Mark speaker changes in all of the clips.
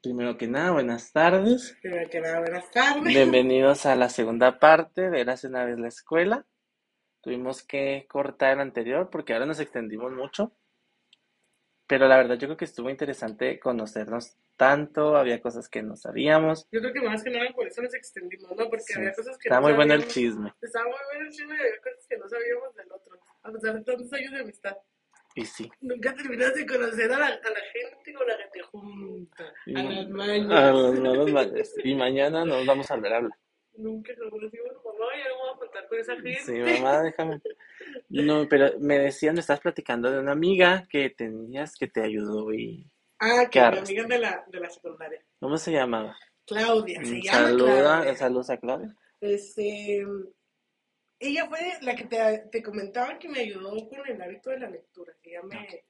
Speaker 1: Primero que nada, buenas tardes.
Speaker 2: Primero que nada, buenas tardes.
Speaker 1: Bienvenidos a la segunda parte de Érase una vez la escuela. Tuvimos que cortar el anterior porque ahora nos extendimos mucho. Pero la verdad yo creo que estuvo interesante conocernos tanto, había cosas que no sabíamos.
Speaker 2: Yo creo que más que nada por eso nos extendimos, ¿no? Porque
Speaker 1: Sí,
Speaker 2: había cosas que
Speaker 1: Está
Speaker 2: no
Speaker 1: muy bueno el chisme.
Speaker 2: Estaba muy bueno el chisme y había cosas que no sabíamos del otro. A pesar de tantos años de amistad.
Speaker 1: Y sí.
Speaker 2: Nunca terminas de conocer a la, a la gente con la que te junta.
Speaker 1: Y-
Speaker 2: A las
Speaker 1: a
Speaker 2: mañas.
Speaker 1: Y mañana nos vamos a volver a hablar.
Speaker 2: Nunca nos conocimos, mamá, ya no voy a contar con esa gente.
Speaker 1: Sí, mamá, déjame. No, pero me decían, me estás platicando de una amiga que tenías que te ayudó y...
Speaker 2: Ah,
Speaker 1: ¿Qué
Speaker 2: que mi amiga de la, de la secundaria.
Speaker 1: ¿Cómo se llamaba?
Speaker 2: Claudia, se
Speaker 1: Un
Speaker 2: llama
Speaker 1: saludo,
Speaker 2: Claudia.
Speaker 1: saludos a Claudia.
Speaker 2: Este, ella fue la que te, te comentaba que me ayudó con el hábito de la lectura, ella me,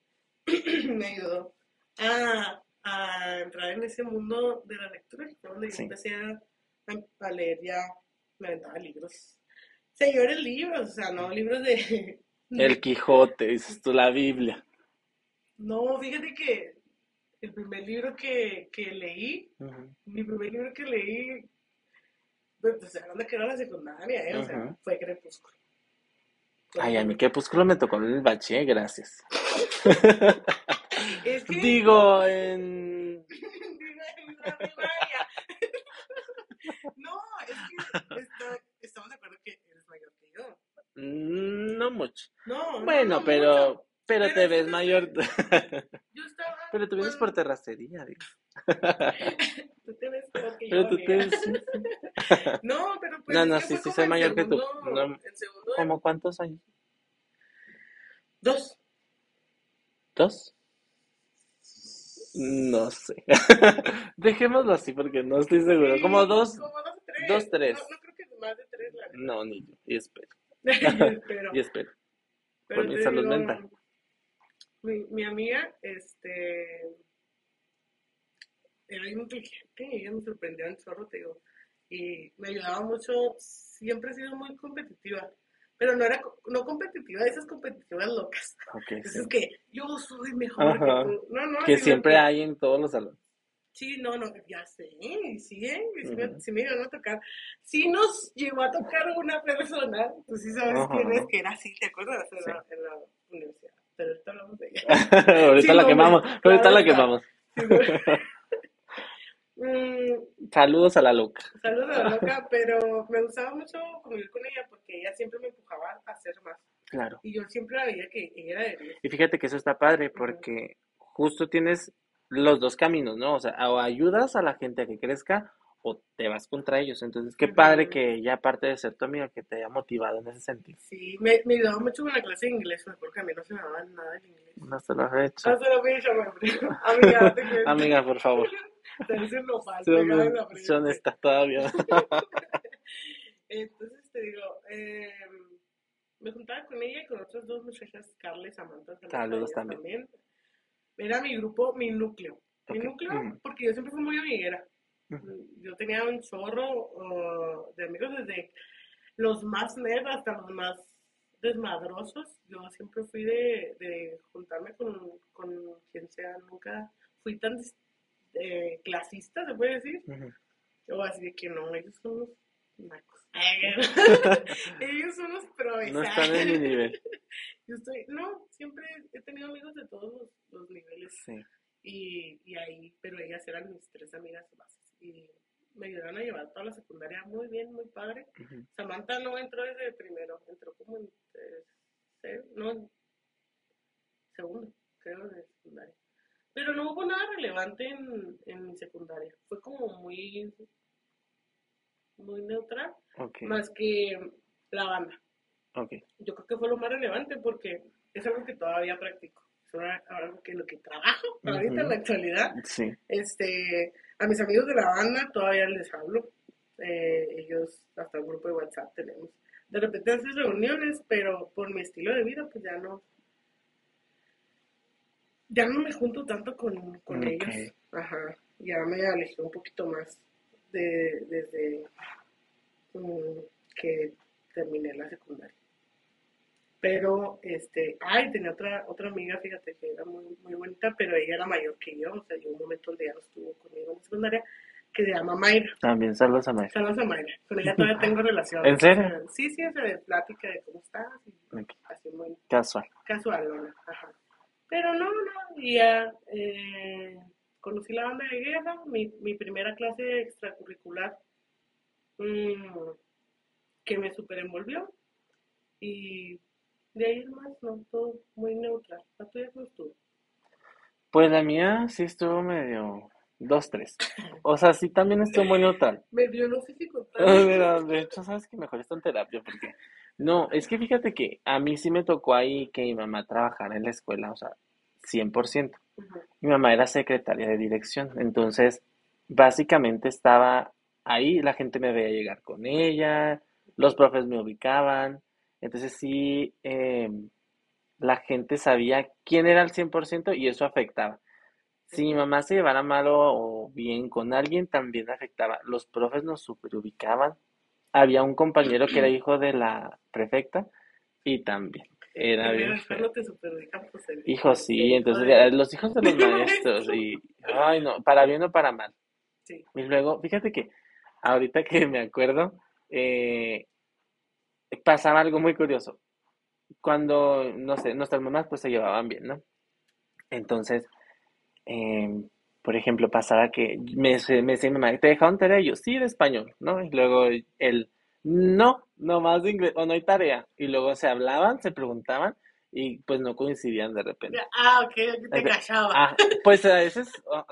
Speaker 2: me ayudó a, a entrar en ese mundo de la lectura, donde yo empecé a, a leer ya, me aventaba libros. Señores libros, o sea, no libros de...
Speaker 1: El Quijote, tú, la Biblia.
Speaker 2: No, fíjate que el primer libro que, que leí, mi primer libro que leí, pues, hablando que era la secundaria, ¿eh? o sea, fue Crepúsculo.
Speaker 1: Ay, a mí Crepúsculo me tocó en el bache, gracias.
Speaker 2: Es que...
Speaker 1: Digo, en...
Speaker 2: en la primaria. No, es que está- estamos de acuerdo que eres mayor que yo.
Speaker 1: mm, No mucho.
Speaker 2: No, no,
Speaker 1: Bueno,
Speaker 2: no
Speaker 1: pero...
Speaker 2: mucho.
Speaker 1: Pero
Speaker 2: Pero
Speaker 1: te
Speaker 2: es
Speaker 1: ves mayor.
Speaker 2: Yo estaba...
Speaker 1: Pero tú vienes
Speaker 2: con-
Speaker 1: por terracería, digo.
Speaker 2: Tú te ves peor que yo,
Speaker 1: Pero tú te
Speaker 2: amiga.
Speaker 1: ves...
Speaker 2: No, pero pues
Speaker 1: No, no, sí, sí soy mayor que tú.
Speaker 2: segundo-
Speaker 1: No.
Speaker 2: Segundo...
Speaker 1: ¿Cómo cuántos años?
Speaker 2: Dos.
Speaker 1: ¿Dos? No sé. Dejémoslo así porque no estoy seguro.
Speaker 2: Sí,
Speaker 1: Como dos...
Speaker 2: Como dos, tres.
Speaker 1: dos, tres.
Speaker 2: No, no creo que más de tres, la verdad.
Speaker 1: No, ni yo. Y espero. Y espero.
Speaker 2: Pero
Speaker 1: por mi salud
Speaker 2: digo,
Speaker 1: mental.
Speaker 2: Mi, mi amiga, este, era inteligente y ella me sorprendió en chorro, te digo, y me ayudaba mucho, siempre he sido muy competitiva, pero no era, no competitiva, esas competitivas locas,
Speaker 1: Ok, sí.
Speaker 2: esas que yo soy mejor
Speaker 1: Ajá.
Speaker 2: que tú, no, no,
Speaker 1: Que siempre
Speaker 2: que-
Speaker 1: hay en todos los salones.
Speaker 2: Sí, no, no, ya sé, sí, ¿eh? Sí, me, sí iban a tocar. Sí nos llegó a tocar una persona, tú sí sabes quién es, que era así, ¿te acuerdas? En,
Speaker 1: Sí.
Speaker 2: la, en la universidad. Pero ahorita hablamos de ella.
Speaker 1: ahorita
Speaker 2: Sí,
Speaker 1: la
Speaker 2: no,
Speaker 1: quemamos.
Speaker 2: claro
Speaker 1: ahorita la quemamos.
Speaker 2: Mm,
Speaker 1: Saludos a la loca.
Speaker 2: saludos a la loca, pero me gustaba mucho convivir con ella porque ella siempre me empujaba a hacer más.
Speaker 1: Claro.
Speaker 2: Y yo siempre la veía que ella era de 10.
Speaker 1: Y fíjate que eso está padre porque justo tienes los dos caminos, ¿no? O sea, o ayudas a la gente a que crezca o te vas contra ellos. Entonces, qué padre que ella, aparte de ser tu amiga, que te haya motivado en ese sentido.
Speaker 2: Sí, me, me ayudaba mucho con la clase de inglés, me acuerdo que a mí no se me daba nada el inglés.
Speaker 1: Hasta la fecha.
Speaker 2: Hasta la fecha, me abrió. Amiga, te cuento.
Speaker 1: Amiga, por favor.
Speaker 2: Dicen lo en la frente.
Speaker 1: son estas todavía.
Speaker 2: Entonces te digo, eh, me juntaba con ella y con otras dos muchachas, Carla y Samantha. saludos
Speaker 1: Saludos también.
Speaker 2: Era mi grupo, mi núcleo. Mi núcleo,
Speaker 1: ujú.
Speaker 2: porque yo siempre fui muy amiguera. Yo tenía un chorro uh, de amigos desde los más nerds hasta los más desmadrosos. Yo siempre fui de, de juntarme con, con quien sea. Nunca fui tan eh, clasista, se puede decir. O así de que no, ellos son los nacos. ellos son los pros.
Speaker 1: No están en mi nivel.
Speaker 2: Yo estoy, no, siempre he tenido amigos de todos los, los niveles
Speaker 1: Sí.
Speaker 2: y, y ahí, pero ellas eran mis tres amigas bases y me ayudaron a llevar toda la secundaria muy bien, muy padre. Samantha no entró desde primero, entró como en tercero, no, en segundo, creo, de secundaria. Pero no hubo nada relevante en, en mi secundaria, fue como muy, muy neutral,
Speaker 1: Ok.
Speaker 2: más que la banda.
Speaker 1: Ok.
Speaker 2: Yo creo que fue lo más relevante porque es algo que todavía practico. Es algo que lo que trabajo ahorita en la actualidad.
Speaker 1: Sí.
Speaker 2: Este, a mis amigos de la banda todavía les hablo. Eh, ellos, hasta un grupo de WhatsApp tenemos. De repente haces reuniones, pero por mi estilo de vida, pues ya no. Ya no me junto tanto con, con
Speaker 1: Ok.
Speaker 2: ellos. Ajá. Ya me alejé un poquito más de, desde mm, que terminé la secundaria. Pero, este, ay, tenía otra, otra amiga, fíjate, que era muy, muy bonita, pero ella era mayor que yo, o sea, llegó un momento donde ella no estuvo conmigo en la secundaria, que se llama Mayra.
Speaker 1: También saludos a Mayra.
Speaker 2: Saludos a Mayra. Con ella todavía tengo relación.
Speaker 1: ¿En serio?
Speaker 2: Sí, sí, es de plática de cómo estás. Y
Speaker 1: Ok.
Speaker 2: así muy
Speaker 1: Casual.
Speaker 2: casual, ¿no? Ajá. Pero no, no, y ya eh, conocí la banda de guerra, mi, mi primera clase extracurricular mm, que me super envolvió y de ahí más, no, todo muy neutral. ¿La tuya cómo estuvo?
Speaker 1: Pues la mía sí estuvo medio dos, tres. O sea, sí también estuvo muy neutral.
Speaker 2: Me dio, no sé si contar.
Speaker 1: De hecho, sabes que mejor está en terapia porque no, es que fíjate que a mí sí me tocó ahí que mi mamá trabajara en la escuela, o sea, 100%.
Speaker 2: Ujú.
Speaker 1: Mi mamá era secretaria de dirección, entonces básicamente estaba ahí, la gente me veía llegar con ella, los profes me ubicaban, entonces sí, eh, la gente sabía quién era al 100% y eso afectaba. Si mi mamá se llevara mal o, o bien con alguien, también afectaba. Los profes nos super ubicaban. Había un compañero que era hijo de la prefecta y también era bien feo.
Speaker 2: Pues,
Speaker 1: Hijo, sí, entonces ya, los hijos de los maestros y, ay no, para bien o para mal.
Speaker 2: Sí.
Speaker 1: Y luego, fíjate que ahorita que me acuerdo, eh, pasaba algo muy curioso. Cuando, no sé, nuestras mamás pues se llevaban bien, ¿no? Entonces, em, por ejemplo, pasaba que me, me decía mi mamá, ¿te dejaron tarea? Y yo, sí, de español, ¿no? Y luego él, no, no más de inglés, o no hay tarea. Y luego se hablaban, se preguntaban y pues no coincidían de repente.
Speaker 2: Ah, ok, te
Speaker 1: Ajá.
Speaker 2: cachaba.
Speaker 1: Ah, pues a veces,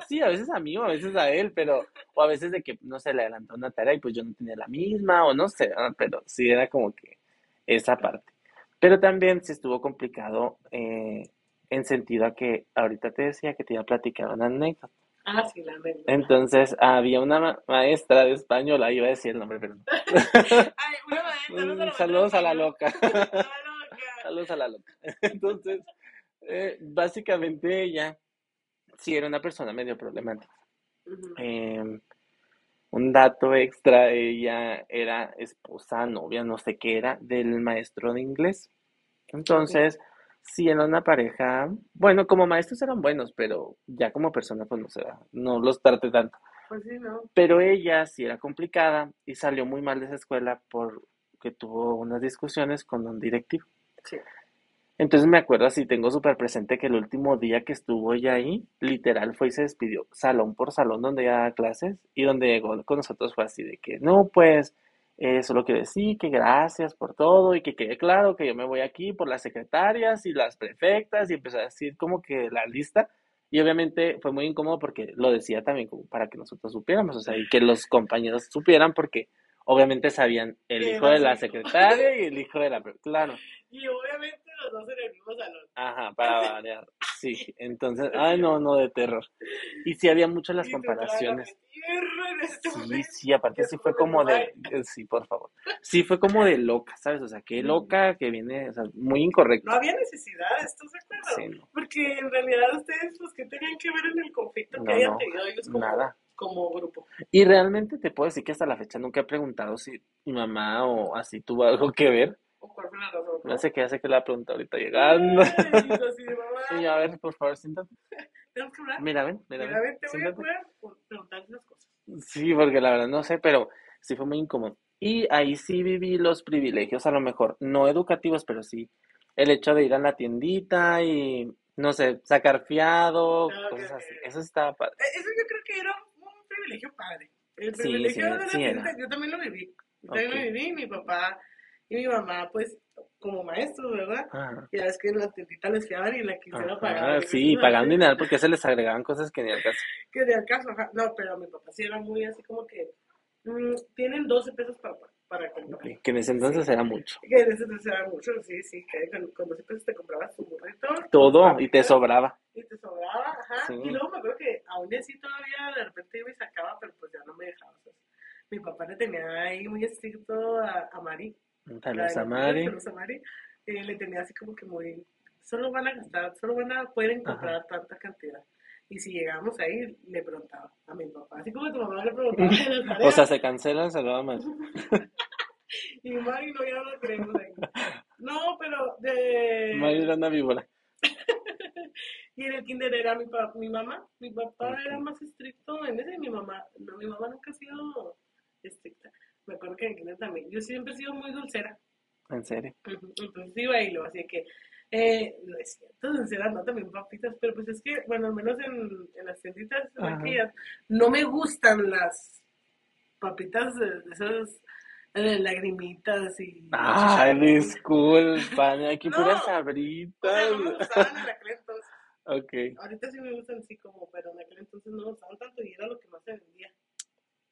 Speaker 1: sí, a veces a mí o a veces a él, pero, o a veces de que, no se le adelantó una tarea y pues yo no tenía la misma, o no sé, ah, pero sí era como que esa parte. Pero también sí estuvo complicado eh, en sentido a que ahorita te decía que te iba a platicar una anécdota.
Speaker 2: Ah, sí, la anécdota.
Speaker 1: Entonces, había una ma- maestra de español, ahí iba a decir el nombre, pero no.
Speaker 2: Ay, una maestra,
Speaker 1: Saludos a la loca.
Speaker 2: A la loca.
Speaker 1: Saludos a la loca. Entonces, eh, básicamente ella sí era una persona medio problemática. Eh, un dato extra, ella era esposa, novia, no sé qué era, del maestro de inglés. Entonces, sí era una pareja, bueno, como maestros eran buenos, pero ya como persona, pues no sé, no los traté tanto.
Speaker 2: Pues sí, ¿no?
Speaker 1: Pero ella sí era complicada y salió muy mal de esa escuela porque tuvo unas discusiones con un directivo.
Speaker 2: Sí.
Speaker 1: Entonces me acuerdo así, tengo súper presente que el último día que estuvo ella ahí, literal fue y se despidió salón por salón donde ella daba clases y donde llegó con nosotros fue así de que, no, pues, eh, solo quiero decir que gracias por todo y que quede claro que yo me voy aquí por las secretarias y las prefectas y empezó a decir como que la lista y obviamente fue muy incómodo porque lo decía también como para que nosotros supiéramos, o sea, y que los compañeros supieran porque obviamente sabían el hijo de la secretaria y el hijo de la, claro.
Speaker 2: Y obviamente los dos en el mismo salón.
Speaker 1: Ajá, para variar. Sí, entonces, ay, no, no, de terror. Y sí había muchas las comparaciones.
Speaker 2: este
Speaker 1: Sí, sí, aparte sí fue como de, eh, sí, por favor. Sí fue como de loca, ¿sabes? O sea, qué loca que viene, o sea, muy incorrecto.
Speaker 2: No había necesidad, ¿estás de acuerdo?
Speaker 1: Sí, no.
Speaker 2: Porque en realidad ustedes, pues, ¿qué tenían que ver en el conflicto que
Speaker 1: No,
Speaker 2: hayan
Speaker 1: no,
Speaker 2: tenido ellos como,
Speaker 1: nada.
Speaker 2: como grupo?
Speaker 1: Y realmente te puedo decir que hasta la fecha nunca he preguntado si mi mamá o así tuvo algo que ver. No sé qué hace que la pregunta ahorita llegando. Y a ver, por favor, siéntate.
Speaker 2: ¿tenemos que hablar?
Speaker 1: Mira, ven, mira,
Speaker 2: Mira,
Speaker 1: ven,
Speaker 2: te voy a poder por preguntar unas cosas.
Speaker 1: Sí, porque la verdad no sé, pero sí fue muy incómodo. Y ahí sí viví los privilegios, a lo mejor, no educativos, pero sí el hecho de ir a la tiendita y, no sé, sacar fiado,
Speaker 2: Ah,
Speaker 1: cosas así. Eso estaba padre.
Speaker 2: Eh, Eso yo creo que era un privilegio padre. El
Speaker 1: Sí,
Speaker 2: privilegio
Speaker 1: sí,
Speaker 2: de la
Speaker 1: sí
Speaker 2: tienda, yo también lo viví. Yo también lo viví, mi papá y mi mamá, pues, como maestros, ¿verdad?
Speaker 1: Ajá.
Speaker 2: Ya es que la tiendita les fiaban y la quisiera
Speaker 1: Ajá,
Speaker 2: pagar.
Speaker 1: sí, pagando dinero porque se les agregaban cosas que ni al caso.
Speaker 2: Que de al caso, ajá. No, pero mi papá sí era muy así como que mm, tienen 12 pesos para, para comprar.
Speaker 1: Que en ese entonces era mucho.
Speaker 2: Que en ese entonces era mucho, sí, sí, que con, con 12 pesos te comprabas tu burrito.
Speaker 1: Todo y te sobraba.
Speaker 2: Y te sobraba, ajá.
Speaker 1: Sí.
Speaker 2: Y luego me acuerdo que aún así todavía de repente iba y sacaba, pero pues ya no me dejaba. mi papá le tenía ahí muy estricto a, a Mari. La
Speaker 1: a
Speaker 2: la
Speaker 1: Mari.
Speaker 2: saludos a Mari. eh, le tenía así como que muy. Solo van a gastar, solo van a poder encontrar tanta cantidad. Y si llegábamos ahí, le preguntaba a mi papá, así como tu mamá le preguntaba
Speaker 1: O sea, se cancela el saludo a Mari.
Speaker 2: y Mari no, ya no lo creemos ahí. No, pero de...
Speaker 1: Mario era una víbora.
Speaker 2: y en el kinder era mi, pa- mi mamá. Mi papá
Speaker 1: Ok.
Speaker 2: era más estricto en ese. Mi mamá, no, mi mamá nunca ha sido estricta. Me acuerdo que en también. Yo siempre he sido muy dulcera.
Speaker 1: En serio.
Speaker 2: Entonces iba y lo hacía que, eh, no es cierto, dulcera, no también papitas, pero pues es que, bueno, al menos en, en las tienditas aquellas, no me gustan las papitas de, esas eh, lagrimitas y...
Speaker 1: Ay, disculpa, aquí
Speaker 2: No,
Speaker 1: puras
Speaker 2: O sea,
Speaker 1: sabritas.
Speaker 2: no me gustaban en aquel entonces.
Speaker 1: Ok.
Speaker 2: Ahorita sí me gustan así como, pero en aquel entonces no me gustaban tanto y era lo que más se vendía.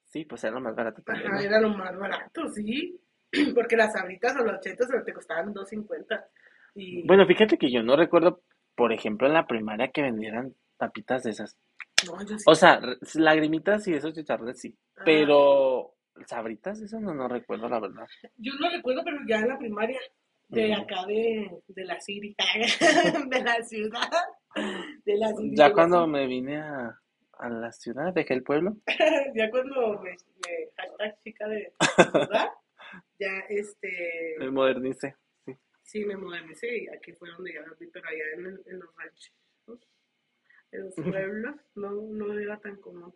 Speaker 1: Sí, pues era lo más barato también.
Speaker 2: Ajá,
Speaker 1: ¿no?
Speaker 2: era lo más barato, sí. Porque las sabritas o los chetos te costaban 2.50. Y
Speaker 1: Bueno, fíjate que yo no recuerdo, por ejemplo, en la primaria que vendieran papitas de esas.
Speaker 2: no, yo sí.
Speaker 1: O sea, lagrimitas y esos chicharrones sí.
Speaker 2: Ah.
Speaker 1: Pero sabritas, eso no, no recuerdo, la verdad.
Speaker 2: Yo lo recuerdo, pero ya en la primaria, de acá de, de la City, de la ciudad, de la City,
Speaker 1: Ya
Speaker 2: de
Speaker 1: cuando
Speaker 2: la
Speaker 1: me vine a, a la ciudad, dejé el pueblo.
Speaker 2: Ya cuando me, me hashtag chica de ciudad, ya este,
Speaker 1: Me modernicé. Sí.
Speaker 2: sí me modernicé y aquí fue donde ya lo vi, pero allá en, el- en los ranchos, en los pueblos, no, no era tan común.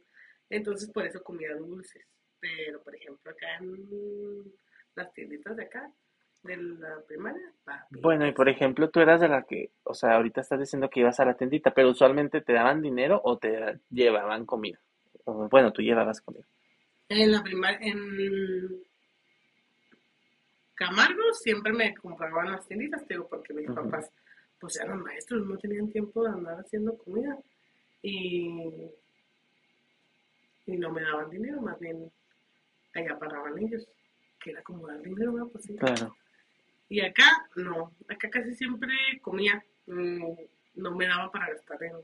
Speaker 2: Entonces por eso comía dulces, pero por ejemplo acá en las tienditas de acá, de la primaria.
Speaker 1: Bueno, y por ejemplo, tú eras de la que, o sea, ahorita estás diciendo que ibas a la tiendita, pero usualmente te daban dinero o te llevaban comida. O, bueno, tú llevabas comida.
Speaker 2: En la primaria, en Camargo siempre me compraban las tienditas, digo, porque mis papás pues eran maestros, no tenían tiempo de andar haciendo comida y, y no me daban dinero, más bien allá pagaban ellos, que era como dar dinero, ¿no? Pues sí.
Speaker 1: Claro.
Speaker 2: Y acá no, acá casi siempre comía, no me daba para gastar en...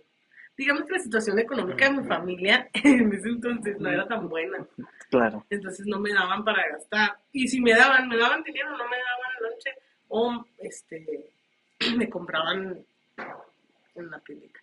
Speaker 2: Digamos que la situación económica de mi familia en ese entonces no era tan buena.
Speaker 1: Claro.
Speaker 2: entonces no me daban para gastar. Y si me daban, me daban dinero, no me daban lonche, o este, me compraban en la tiendita.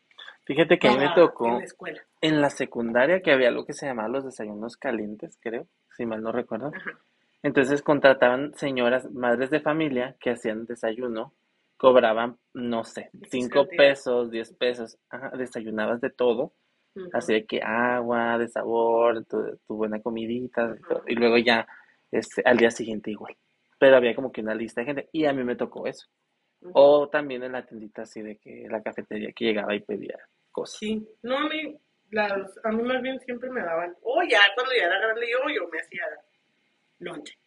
Speaker 1: Fíjate que a mí me tocó
Speaker 2: En la escuela.
Speaker 1: en la secundaria que había algo que se llamaba los desayunos calientes, creo, si mal no recuerdo.
Speaker 2: Ajá.
Speaker 1: Entonces contrataban señoras, madres de familia que hacían desayuno, cobraban, no sé, cinco pesos, diez pesos, ajá, desayunabas de todo,
Speaker 2: Ujú.
Speaker 1: así de que agua, de sabor, tu, tu buena comidita, y luego ya este, al día siguiente igual. Pero había como que una lista de gente, y a mí me tocó eso. O también en la tiendita así de que la cafetería que llegaba y pedía cosas.
Speaker 2: Sí, no, a mí, las, a mí más bien siempre me daban, o ya cuando ya era grande yo, yo me hacía lonche.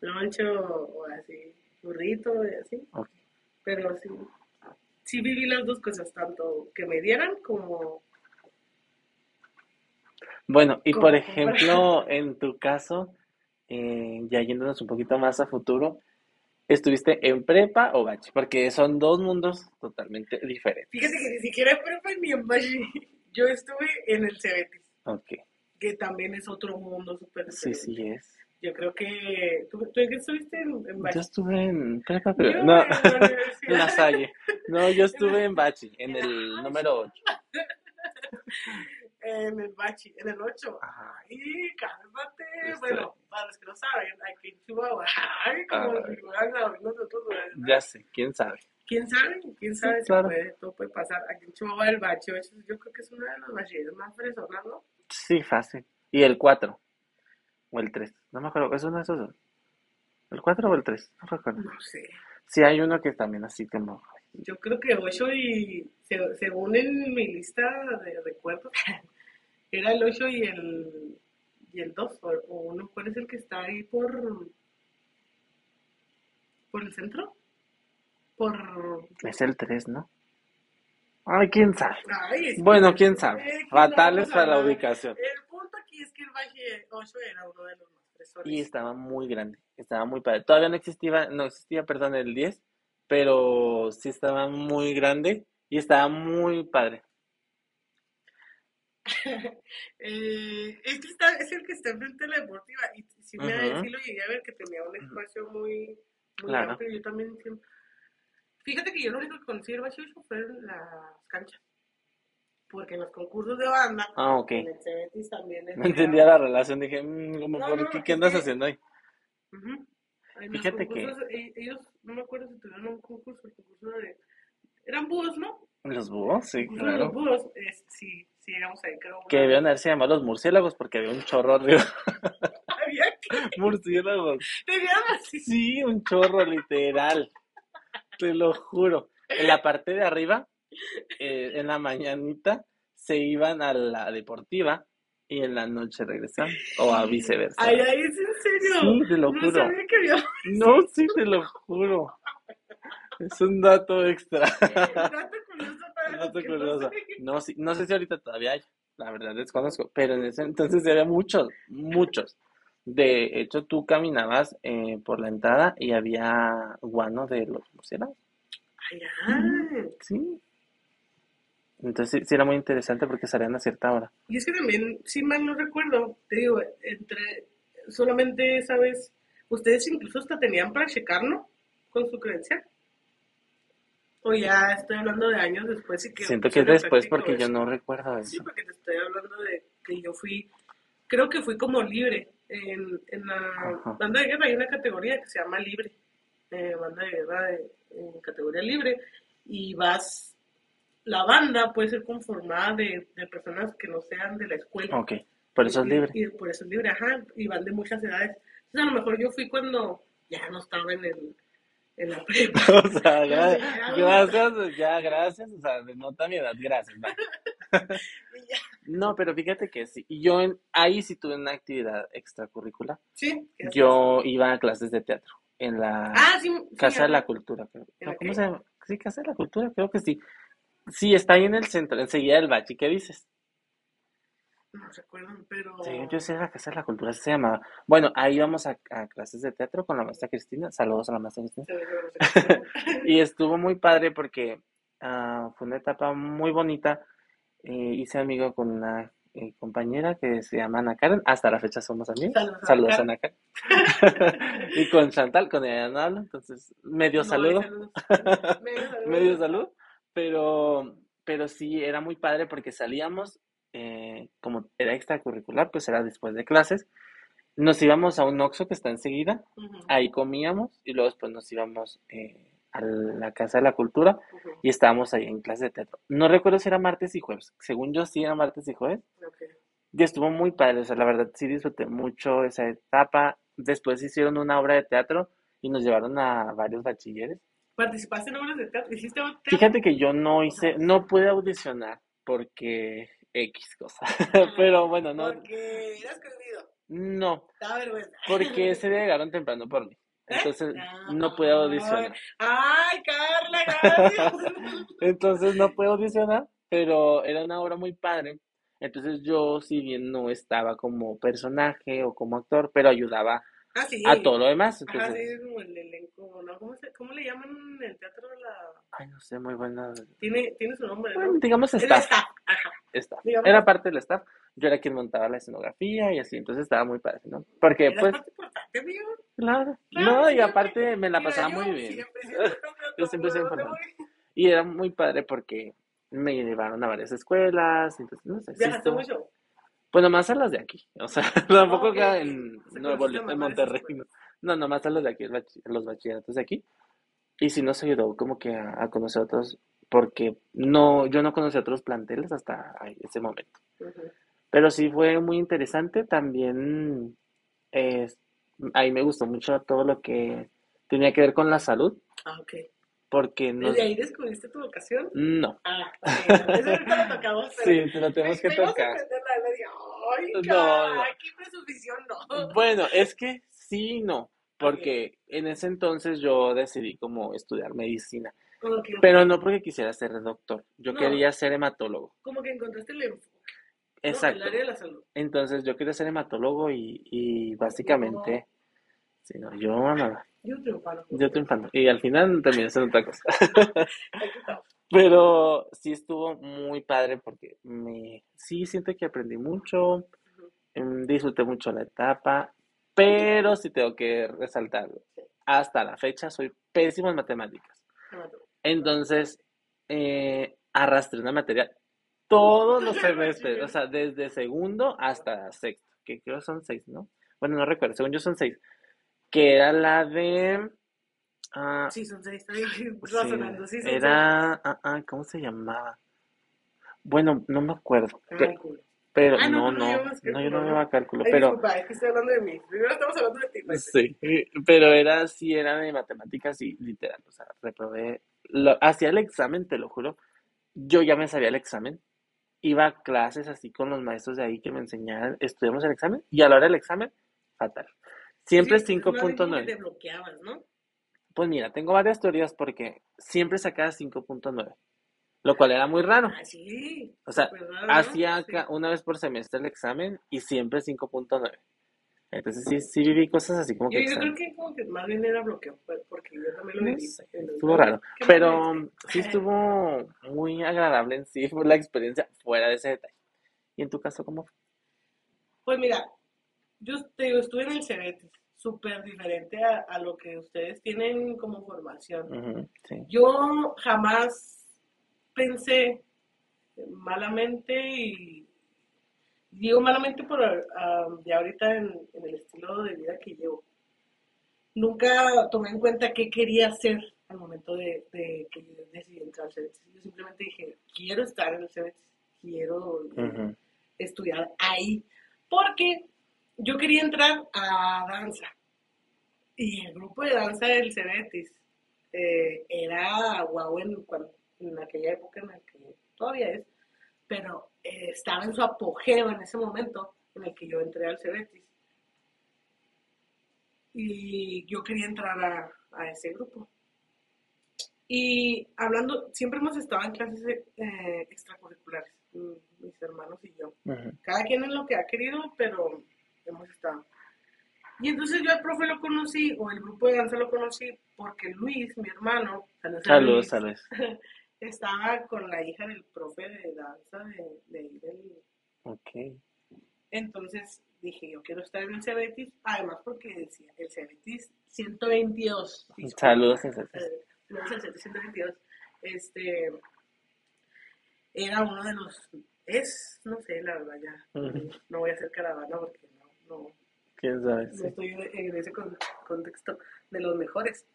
Speaker 2: Lonche o, así, burrito y así. Pero sí, sí viví las dos cosas, tanto que me dieran como
Speaker 1: Bueno, y
Speaker 2: Como
Speaker 1: por ejemplo, en tu caso, eh, ya yéndonos un poquito más a futuro, ¿estuviste en prepa o bachi? Porque son dos mundos totalmente diferentes.
Speaker 2: Fíjate que ni siquiera en prepa ni en Bashi. Yo estuve en el Cebetis,
Speaker 1: Ok,
Speaker 2: que también es otro mundo súper
Speaker 1: sí, sí es.
Speaker 2: Yo creo que... ¿Tú, tú en qué estuviste en, en Bashi?
Speaker 1: Yo estuve en prepa, pero
Speaker 2: Yo
Speaker 1: no,
Speaker 2: en la
Speaker 1: Salle. No, yo estuve en bachi, en el número 8.
Speaker 2: En el Bachi, en el 8.
Speaker 1: Ajá.
Speaker 2: Ay, cálmate.
Speaker 1: Este-
Speaker 2: Bueno, para los que no saben, aquí en Chihuahua, ay, como
Speaker 1: Ay.
Speaker 2: si fueran a nosotros, ¿verdad?
Speaker 1: Ya sé, quién sabe.
Speaker 2: ¿Quién sabe? ¿Quién sabe si
Speaker 1: claro.
Speaker 2: puede, todo puede pasar? Aquí en Chihuahua el Bachi 8, yo creo que es una de las bachilleres más fresonas, ¿no?
Speaker 1: Sí, fácil. Y el 4 o el 3, no me acuerdo, es uno de esos dos. ¿El 4 o el 3? No recuerdo.
Speaker 2: No sé.
Speaker 1: Sí, hay uno que también así como...
Speaker 2: Yo creo que 8 y se- según en mi lista de recuerdos, era el 8 y el, y el 2, o, o uno, ¿cuál es el que está ahí por, por el centro? Por...
Speaker 1: Es el 3, ¿no? Ay, quién sabe.
Speaker 2: Ay,
Speaker 1: Bueno, quién sabe.
Speaker 2: Eh,
Speaker 1: Fatales
Speaker 2: no
Speaker 1: para la ubicación.
Speaker 2: El punto aquí es que el Valle 8 era uno de los más fresones.
Speaker 1: Y estaba muy grande, estaba muy padre. Todavía no existía, no existía, perdón, el 10, pero sí estaba muy grande y estaba muy padre.
Speaker 2: Eh, es, que está, es el que está enfrente de la deportiva y sí, me,
Speaker 1: Ujú.
Speaker 2: sí lo llegué a ver que tenía un espacio muy, muy
Speaker 1: Claro.
Speaker 2: amplio. Yo también siempre- Fíjate que yo lo único que conocí Bachi 8 fueron las canchas. Porque en los concursos de banda,
Speaker 1: Ah, ok.
Speaker 2: en el Cebetis también.
Speaker 1: No entendía la relación, dije, mm, como,
Speaker 2: No,
Speaker 1: ¿por
Speaker 2: no,
Speaker 1: qué? ¿Qué andas
Speaker 2: que-
Speaker 1: haciendo ahí?
Speaker 2: Ujú. En los
Speaker 1: Fíjate que
Speaker 2: e- ellos, no me acuerdo si tuvieron un concurso, el concurso de... Eran búhos, ¿no?
Speaker 1: los búhos, sí,
Speaker 2: los
Speaker 1: claro.
Speaker 2: búhos, es, sí, sí llegamos ahí, creo.
Speaker 1: Que debían haberse llamado los murciélagos porque había un chorro arriba.
Speaker 2: Había que...
Speaker 1: Murciélagos.
Speaker 2: Tenían así.
Speaker 1: Sí, un chorro, literal. Te lo juro. En la parte de arriba, eh, en la mañanita, se iban a la deportiva y en la noche regresaban. O a viceversa.
Speaker 2: Ay, ay, es en serio.
Speaker 1: Sí, te lo
Speaker 2: no
Speaker 1: juro.
Speaker 2: sabía que había
Speaker 1: No, sí, te lo juro. Es un dato extra.
Speaker 2: dato curioso para los
Speaker 1: Dato
Speaker 2: que no
Speaker 1: curioso. No, sí, no sé si ahorita todavía hay. La verdad desconozco. Pero en ese entonces había muchos, muchos. De hecho, tú caminabas eh, por la entrada y había guano de los murciélagos.
Speaker 2: Ay, ay.
Speaker 1: Sí. Entonces sí, sí era muy interesante porque salían a cierta hora.
Speaker 2: Y es que también, si mal no recuerdo, te digo, entre solamente esa vez, ustedes incluso hasta tenían para checar, ¿no? Con su credencial. O ya estoy hablando de años después y que
Speaker 1: Siento que es después porque yo no recuerdo
Speaker 2: Sí,
Speaker 1: eso.
Speaker 2: porque te estoy hablando de que yo fui, creo que fui como libre. En, en la
Speaker 1: Ajá.
Speaker 2: banda de guerra hay una categoría que se llama libre. eh, banda de guerra de- en categoría libre. Y vas, la banda puede ser conformada de, de personas que no sean de la escuela.
Speaker 1: Ok, por eso es libre.
Speaker 2: Y, por eso es libre, ajá. Y van de muchas edades. Entonces a lo mejor yo fui cuando ya no estaba en el en la prepa.
Speaker 1: O sea, gra- gracias, ya, gracias. O sea, denota mi edad, gracias. No, pero fíjate que sí. Yo en- ahí sí tuve una actividad extracurricular.
Speaker 2: Sí.
Speaker 1: Yo iba a clases de teatro en la
Speaker 2: Ah, sí. sí,
Speaker 1: Casa de la. Cultura, creo.
Speaker 2: ¿En
Speaker 1: No, ¿Cómo
Speaker 2: qué?
Speaker 1: se llama? Sí, Casa de la Cultura, creo que sí. Sí, está ahí en el centro, enseguida del bachi. ¿Qué dices?
Speaker 2: No recuerdo, pero.
Speaker 1: Sí, yo sé la Casa de la Cultura, se llamaba. Bueno, ahí íbamos a, a clases de teatro con la maestra Cristina. Saludos a la maestra Cristina. Y estuvo muy padre porque ah, fue una etapa muy bonita. Eh, hice amigo con una eh, compañera que se llama Ana Karen. Hasta la fecha somos amigos.
Speaker 2: Saludos
Speaker 1: Saludos a
Speaker 2: Ana
Speaker 1: Karen. y con Chantal, con ella no hablo. Entonces, medio
Speaker 2: No,
Speaker 1: saludo.
Speaker 2: Medio saludo.
Speaker 1: medio salud, pero, pero sí era muy padre porque salíamos, eh, como era extracurricular, pues era después de clases, nos íbamos a un Oxxo que está enseguida, ahí comíamos y luego después nos íbamos eh, a la Casa de la Cultura y estábamos ahí en clase de teatro. No recuerdo si era martes y jueves, según yo sí era martes y jueves,
Speaker 2: ok.
Speaker 1: y estuvo muy padre, o sea, la verdad sí disfruté mucho esa etapa. Después hicieron una obra de teatro y nos llevaron a varios bachilleres.
Speaker 2: ¿Participaste en obras de teatro? ¿Hiciste teatro?
Speaker 1: Fíjate que yo no hice, no pude audicionar porque X cosa. Pero bueno, no,
Speaker 2: Porque eras cohibido.
Speaker 1: no,
Speaker 2: Da vergüenza.
Speaker 1: porque día llegaron temprano por mí. Entonces
Speaker 2: Ah,
Speaker 1: no pude audicionar.
Speaker 2: Ay, Carla, gracias.
Speaker 1: Entonces no pude audicionar, pero era una obra muy padre. Entonces yo, si bien no estaba como personaje o como actor, pero ayudaba
Speaker 2: Ah, sí.
Speaker 1: a todo lo demás.
Speaker 2: Ajá, sí,
Speaker 1: Entonces,
Speaker 2: es como el elenco, ¿no? ¿Cómo, se, ¿Cómo le llaman en el teatro? La...
Speaker 1: ay, no sé, muy buena.
Speaker 2: Tiene, tiene su nombre, ¿no?
Speaker 1: Bueno, digamos staff.
Speaker 2: staff, ajá.
Speaker 1: staff.
Speaker 2: Digamos-
Speaker 1: Era parte del staff. Yo era quien montaba la escenografía y así, entonces estaba muy padre, ¿no? Porque
Speaker 2: Era
Speaker 1: pues,
Speaker 2: parte importante, amigo.
Speaker 1: claro,
Speaker 2: Claro,
Speaker 1: no, y aparte me la pasaba muy bien.
Speaker 2: Siempre, siempre,
Speaker 1: Yo siempre soy
Speaker 2: ¿dónde
Speaker 1: importante. Y era muy padre porque me llevaron a varias escuelas, entonces, no sé, sí
Speaker 2: ¿Viajaste
Speaker 1: estuvo-
Speaker 2: mucho?
Speaker 1: Pues nomás a las de aquí, o sea, tampoco
Speaker 2: Ok.
Speaker 1: queda en Nuevo León, en Monterrey, no, no, nomás a los de aquí, los bachilleratos de aquí. Y sí nos ayudó como que a, a conocer otros, porque no, yo no conocí otros planteles hasta ese momento. Pero sí fue muy interesante. También eh, ahí me gustó mucho todo lo que tenía que ver con la salud,
Speaker 2: Ah, ok.
Speaker 1: Porque no...
Speaker 2: ¿Desde ahí descubriste tu vocación?
Speaker 1: No,
Speaker 2: Ah, bueno, eso ahorita lo tocamos, pero...
Speaker 1: sí, te lo tenemos que tocar.
Speaker 2: Ay,
Speaker 1: No,
Speaker 2: cara,
Speaker 1: no.
Speaker 2: qué presumición, no.
Speaker 1: Bueno, es que sí y no, porque en ese entonces yo decidí como estudiar medicina, pero no porque quisiera ser doctor, yo
Speaker 2: No.
Speaker 1: quería ser hematólogo.
Speaker 2: como que encontraste el enfoque.
Speaker 1: Exacto.
Speaker 2: El área de la salud.
Speaker 1: Entonces yo quería ser hematólogo y, y básicamente, sí, no, yo nada.
Speaker 2: Yo triunfando.
Speaker 1: Yo triunfando. Y al final terminé siendo otra cosa. Pero sí estuvo muy padre porque me sí siento que aprendí mucho, em, disfruté mucho la etapa, pero sí tengo que resaltarlo. Hasta la fecha soy pésimo en matemáticas. Entonces, eh, arrastré una materia todos los semestres, o sea, desde segundo hasta sexto, que creo son seis, ¿no? Bueno, no recuerdo, según yo son seis. Que era la de... ah,
Speaker 2: Sí, son seis, razonando, sí, son
Speaker 1: era... ah, ah, ¿cómo se llamaba? Bueno, no me acuerdo.
Speaker 2: Cálculo.
Speaker 1: Pero,
Speaker 2: Ah,
Speaker 1: no,
Speaker 2: no, no
Speaker 1: no, no, yo no
Speaker 2: ¿no?
Speaker 1: llevaba cálculo,
Speaker 2: Ay,
Speaker 1: pero...
Speaker 2: disculpa, es que estoy hablando de mí. Primero estamos hablando de ti, pues.
Speaker 1: Sí, pero era sí, era de matemáticas y literal, o sea, reprobé, lo- hacía el examen, te lo juro, yo ya me sabía el examen, iba a clases así con los maestros de ahí que me enseñaban, estudiamos el examen y a la hora del examen, fatal. Siempre
Speaker 2: Sí, más bien como que
Speaker 1: 5.9.
Speaker 2: te bloqueabas, ¿no?
Speaker 1: Pues mira, tengo varias teorías porque siempre sacaba 5.9, lo cual era muy raro.
Speaker 2: Ah, sí.
Speaker 1: O sea,
Speaker 2: raro, ¿no?
Speaker 1: hacía
Speaker 2: Sí.
Speaker 1: una vez por semestre el examen y siempre 5.9. Entonces sí, sí viví cosas así como
Speaker 2: Yo,
Speaker 1: que
Speaker 2: yo creo que como que más bien era bloqueo, pues, porque yo también lo
Speaker 1: No
Speaker 2: viví.
Speaker 1: sé,
Speaker 2: Entonces,
Speaker 1: estuvo raro.
Speaker 2: ¿qué más
Speaker 1: Pero
Speaker 2: viste?
Speaker 1: sí estuvo muy agradable en sí, fue la experiencia fuera de ese detalle. ¿Y en tu caso cómo fue?
Speaker 2: Pues mira, yo te digo, estuve en el Cebetis, súper diferente a, a lo que ustedes tienen como formación.
Speaker 1: Sí.
Speaker 2: Yo jamás pensé malamente y digo malamente por ah, ya ahorita en, en el estilo de vida que llevo. Nunca tomé en cuenta qué quería hacer al momento de, de que decidí entrar al Cebetis. Yo simplemente dije, quiero estar en el Cebetis, quiero estudiar ahí, porque yo quería entrar a danza. Y el grupo de danza del Cebetis eh, era guau en, en aquella época en la que todavía es, pero eh, estaba en su apogeo en ese momento en el que yo entré al Cebetis. Y yo quería entrar a, a ese grupo. Y hablando, siempre hemos estado en clases eh, extracurriculares, mm, mis hermanos y yo cada quien en lo que ha querido, pero hemos estado. Y entonces yo al profe lo conocí, o el grupo de danza lo conocí, porque Luis, mi hermano, saludos
Speaker 1: Saludos,
Speaker 2: Luis,
Speaker 1: saludos.
Speaker 2: estaba con la hija del profe de danza de, de
Speaker 1: Ok.
Speaker 2: Entonces dije, yo quiero estar en el Cebetis, además porque decía, el Cebetis 122. disculpa.
Speaker 1: Saludos, Cebetis.
Speaker 2: Eh, no es el Cebetis 122. Este, era uno de los, es, no sé, la verdad ya, no voy a hacer caravana porque no,
Speaker 1: ¿Quién sabe?
Speaker 2: no
Speaker 1: Sí.
Speaker 2: estoy en, en ese con- contexto de los mejores,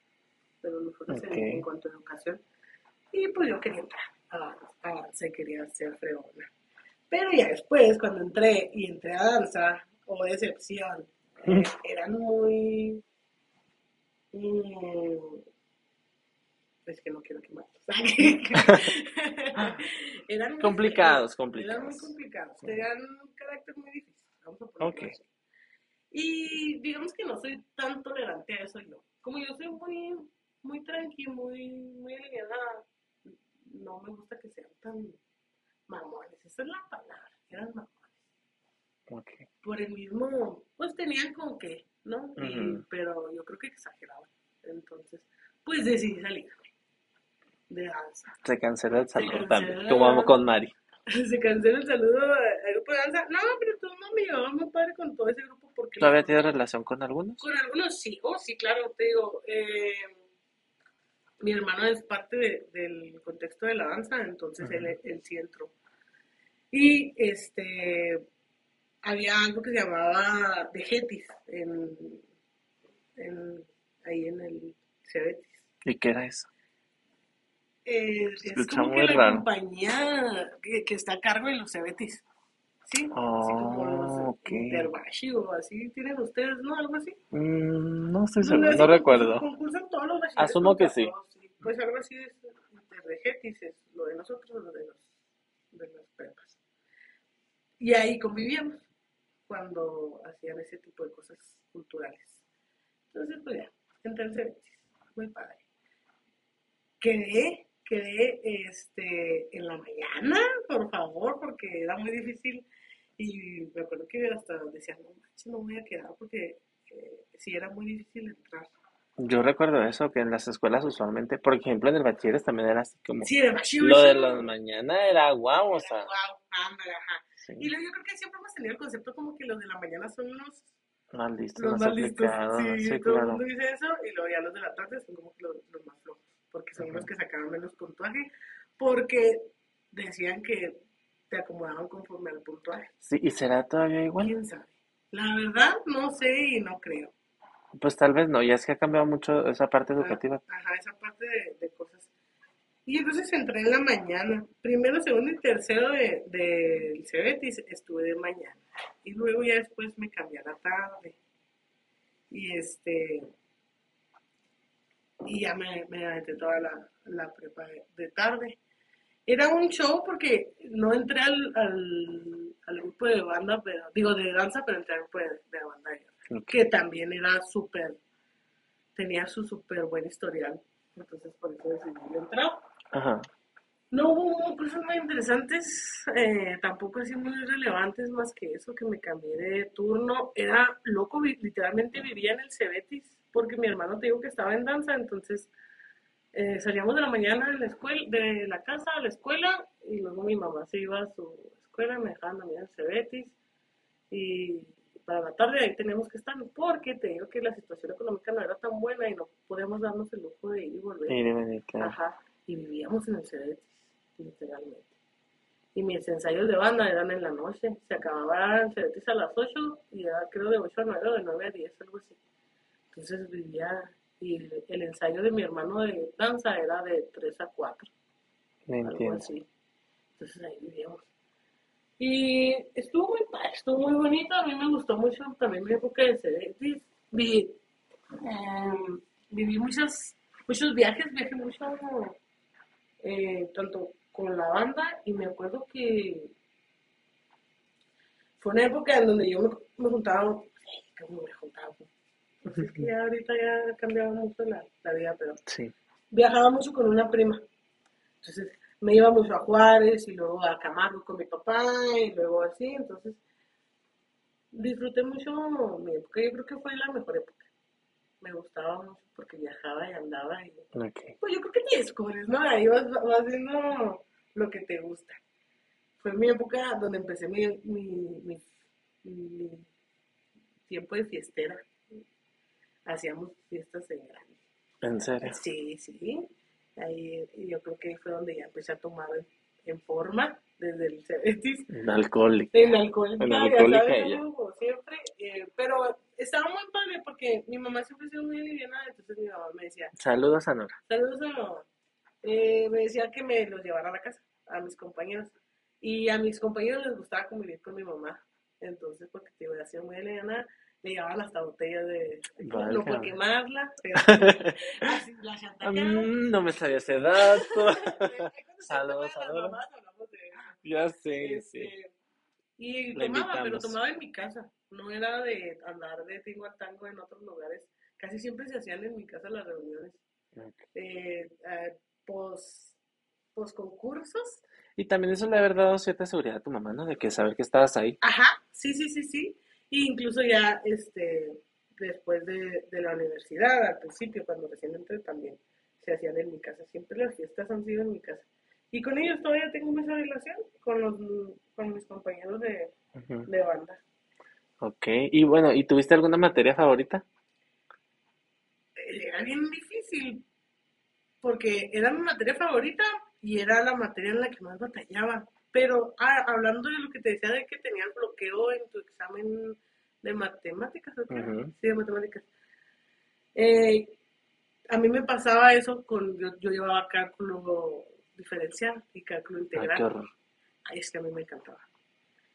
Speaker 2: de los mejores en-
Speaker 1: Ok.
Speaker 2: en, cuanto a educación. Y pues yo quería entrar a, a danza y quería ser fregona. Pero ya después, cuando entré y entré a danza, o decepción, eh, eran muy... mm, es que no quiero quemar. eran muy
Speaker 1: Complicados,
Speaker 2: Eran muy
Speaker 1: complicados.
Speaker 2: complicados. Tenían un carácter muy difícil. Vamos a ponerlo
Speaker 1: Ok.
Speaker 2: así. Y digamos que no soy tan tolerante a eso yo. Como yo soy muy, muy tranqui, muy, muy aliviada, no me gusta que sean tan mamones. Esa es la palabra. Eran mamones. Por el mismo, pues tenían como que, ¿no? Y- pero yo creo que exageraban. Entonces, pues decidí salir de danza.
Speaker 1: Se canceló el saludo
Speaker 2: canceló.
Speaker 1: también, como con Mari.
Speaker 2: Se cancela el saludo al grupo de danza. No, pero tú no me llevaba muy padre con todo ese grupo porque
Speaker 1: ¿Todavía
Speaker 2: los-
Speaker 1: tienes relación con algunos?
Speaker 2: con algunos sí, oh sí, claro, te digo, eh, mi hermano es parte de- del contexto de la danza, entonces él, él sí entró. Y este, había algo que se llamaba Dejetis en, en, ahí en el Cebetis.
Speaker 1: ¿Y qué era eso?
Speaker 2: Eh, es como que la
Speaker 1: raro.
Speaker 2: compañía que, que está a cargo de los Cebetis. Sí, así como los
Speaker 1: Oh.
Speaker 2: Interbashi o así tienen ustedes, ¿no? Algo así.
Speaker 1: Mm, no estoy seguro,
Speaker 2: se
Speaker 1: no recuerdo.
Speaker 2: Concursan todos los
Speaker 1: Asumo que sí.
Speaker 2: Pues algo así es Interregetis, es lo de nosotros, lo de, los, de las prepas. Y ahí convivíamos cuando hacían ese tipo de cosas culturales. Entonces, pues ya, entré en muy padre. Quedé, quedé este, en la mañana, por favor, porque era muy difícil. Y me acuerdo que hasta decía, no manches, no voy a quedar porque eh, sí era muy difícil entrar.
Speaker 1: Yo recuerdo eso, que en las escuelas usualmente, por ejemplo en el bachilleres también era así como,
Speaker 2: Sí, era más
Speaker 1: lo de las mañana era guau, o sea,
Speaker 2: Wow, ándale, ajá.
Speaker 1: sí,
Speaker 2: Y luego yo creo que siempre hemos tenido el concepto como que los de la mañana son los,
Speaker 1: más listos,
Speaker 2: los
Speaker 1: más
Speaker 2: listos. Sí,
Speaker 1: sí,
Speaker 2: todo el
Speaker 1: claro.
Speaker 2: mundo dice eso. Y luego ya los de la tarde son como que los, los más flojos. Porque son los que sacaban menos puntuaje. Porque decían que te acomodaban conforme al puntuaje.
Speaker 1: Sí, ¿y será todavía igual?
Speaker 2: ¿Quién sabe? La verdad, no sé y no creo.
Speaker 1: Pues tal vez no, ya es que ha cambiado mucho esa parte
Speaker 2: Ah,
Speaker 1: educativa.
Speaker 2: Ajá, esa parte de, de cosas. Y entonces entré en la mañana. Primero, segundo y tercero de, del Cebetis estuve de mañana. Y luego ya después me cambié a la tarde. Y este. Y ya me, me aventé toda la, la prepa de, de tarde. Era un show porque no entré al, al, al grupo de banda, pero digo de danza, pero entré al grupo de, de banda que también era súper, tenía su súper buen historial. Entonces por eso decidí entrar.
Speaker 1: Ajá.
Speaker 2: No hubo cosas muy interesantes, eh, tampoco así muy relevantes más que eso, que me cambié de turno. Era loco, literalmente vivía en el Cebetis, porque mi hermano te digo que estaba en danza, entonces eh, salíamos de la mañana de la escuela, de la casa a la escuela, y luego mi mamá se iba a su escuela, me dejaban a mí el Cebetis, y para la tarde ahí teníamos que estar, porque te digo que la situación económica no era tan buena y no podíamos darnos el lujo de ir y volver.
Speaker 1: Claro.
Speaker 2: Ajá, y vivíamos en el Cebetis, literalmente. Y mis ensayos de banda eran en la noche, se acababa el Cebetis a las 8 y era creo de 8 a 9 o de 9 a 10, algo así. Entonces vivía, y el, el ensayo de mi hermano de danza era de 3 a 4,
Speaker 1: Me
Speaker 2: algo
Speaker 1: entiendo.
Speaker 2: así. Entonces ahí vivíamos. Y estuvo muy estuvo muy bonito, a mí me gustó mucho también mi época de Cebetis. Vi, em, viví muchos, muchos viajes, viajé mucho eh, tanto con la banda y me acuerdo que fue una época en donde yo me, me juntaba, ay, ¿cómo me juntaba? Es que ya ahorita ya ha cambiado mucho la, la vida, pero
Speaker 1: Sí.
Speaker 2: viajaba mucho con una prima. Entonces me iba mucho a Juárez y luego a Camargo con mi papá y luego así. Entonces disfruté mucho mi época. Yo creo que fue la mejor época. Me gustaba mucho porque viajaba y andaba y pues yo creo que te descubres, ¿no? Ahí vas, vas viendo lo que te gusta. Fue mi época donde empecé mi, mi, mi, mi tiempo de fiestera. Hacíamos fiestas en grande.
Speaker 1: ¿En serio?
Speaker 2: Sí, sí. Ahí yo creo que ahí fue donde ya empecé a tomar en, en forma, desde el Cebetis.
Speaker 1: Alcohólico.
Speaker 2: En alcohólica,
Speaker 1: En
Speaker 2: ya
Speaker 1: alcohólica
Speaker 2: sabes,
Speaker 1: ella.
Speaker 2: ¿no? como siempre. eh, pero estaba muy padre porque mi mamá siempre ha sido muy aliviada, entonces mi mamá me decía,
Speaker 1: Saludos a Nora.
Speaker 2: Saludos a mamá. Eh, me decía que me los llevara a la casa, a mis compañeros. Y a mis compañeros les gustaba convivir con mi mamá. Entonces, porque te iba a sido muy aliviana, le llevaban hasta botellas de... No por
Speaker 1: Válgame.
Speaker 2: quemarla, pero así, la chantajeaban.
Speaker 1: No me sabía ese dato.
Speaker 2: Saludos,
Speaker 1: Saludos. Ya sé, sí.
Speaker 2: Este, y
Speaker 1: La
Speaker 2: tomaba, pero tomaba en mi casa. No era de andar de tingo a tango en otros lugares. Casi siempre se hacían en mi casa las reuniones.
Speaker 1: Ok.
Speaker 2: Eh, eh, pos, pos concursos.
Speaker 1: Y también eso le haber dado cierta seguridad a tu mamá, ¿no? De que saber que estabas ahí.
Speaker 2: Ajá, sí, sí, sí, sí. Y incluso ya este, después de, de la universidad, al principio, cuando recién entré, también se hacían en mi casa. Siempre las fiestas han sido en mi casa. Y con ellos todavía tengo esa relación, con, los, con mis compañeros de, de banda.
Speaker 1: Ok. Y bueno, ¿y tuviste alguna materia favorita?
Speaker 2: Era bien difícil, porque era mi materia favorita y era la materia en la que más batallaba. Pero ah, hablando de lo que te decía de que tenías bloqueo en tu examen de matemáticas, ¿o qué. Sí, de matemáticas. Eh, a mí me pasaba eso con, yo, yo llevaba cálculo diferencial y cálculo
Speaker 1: Ay,
Speaker 2: integral. Ay, es que a mí me encantaba.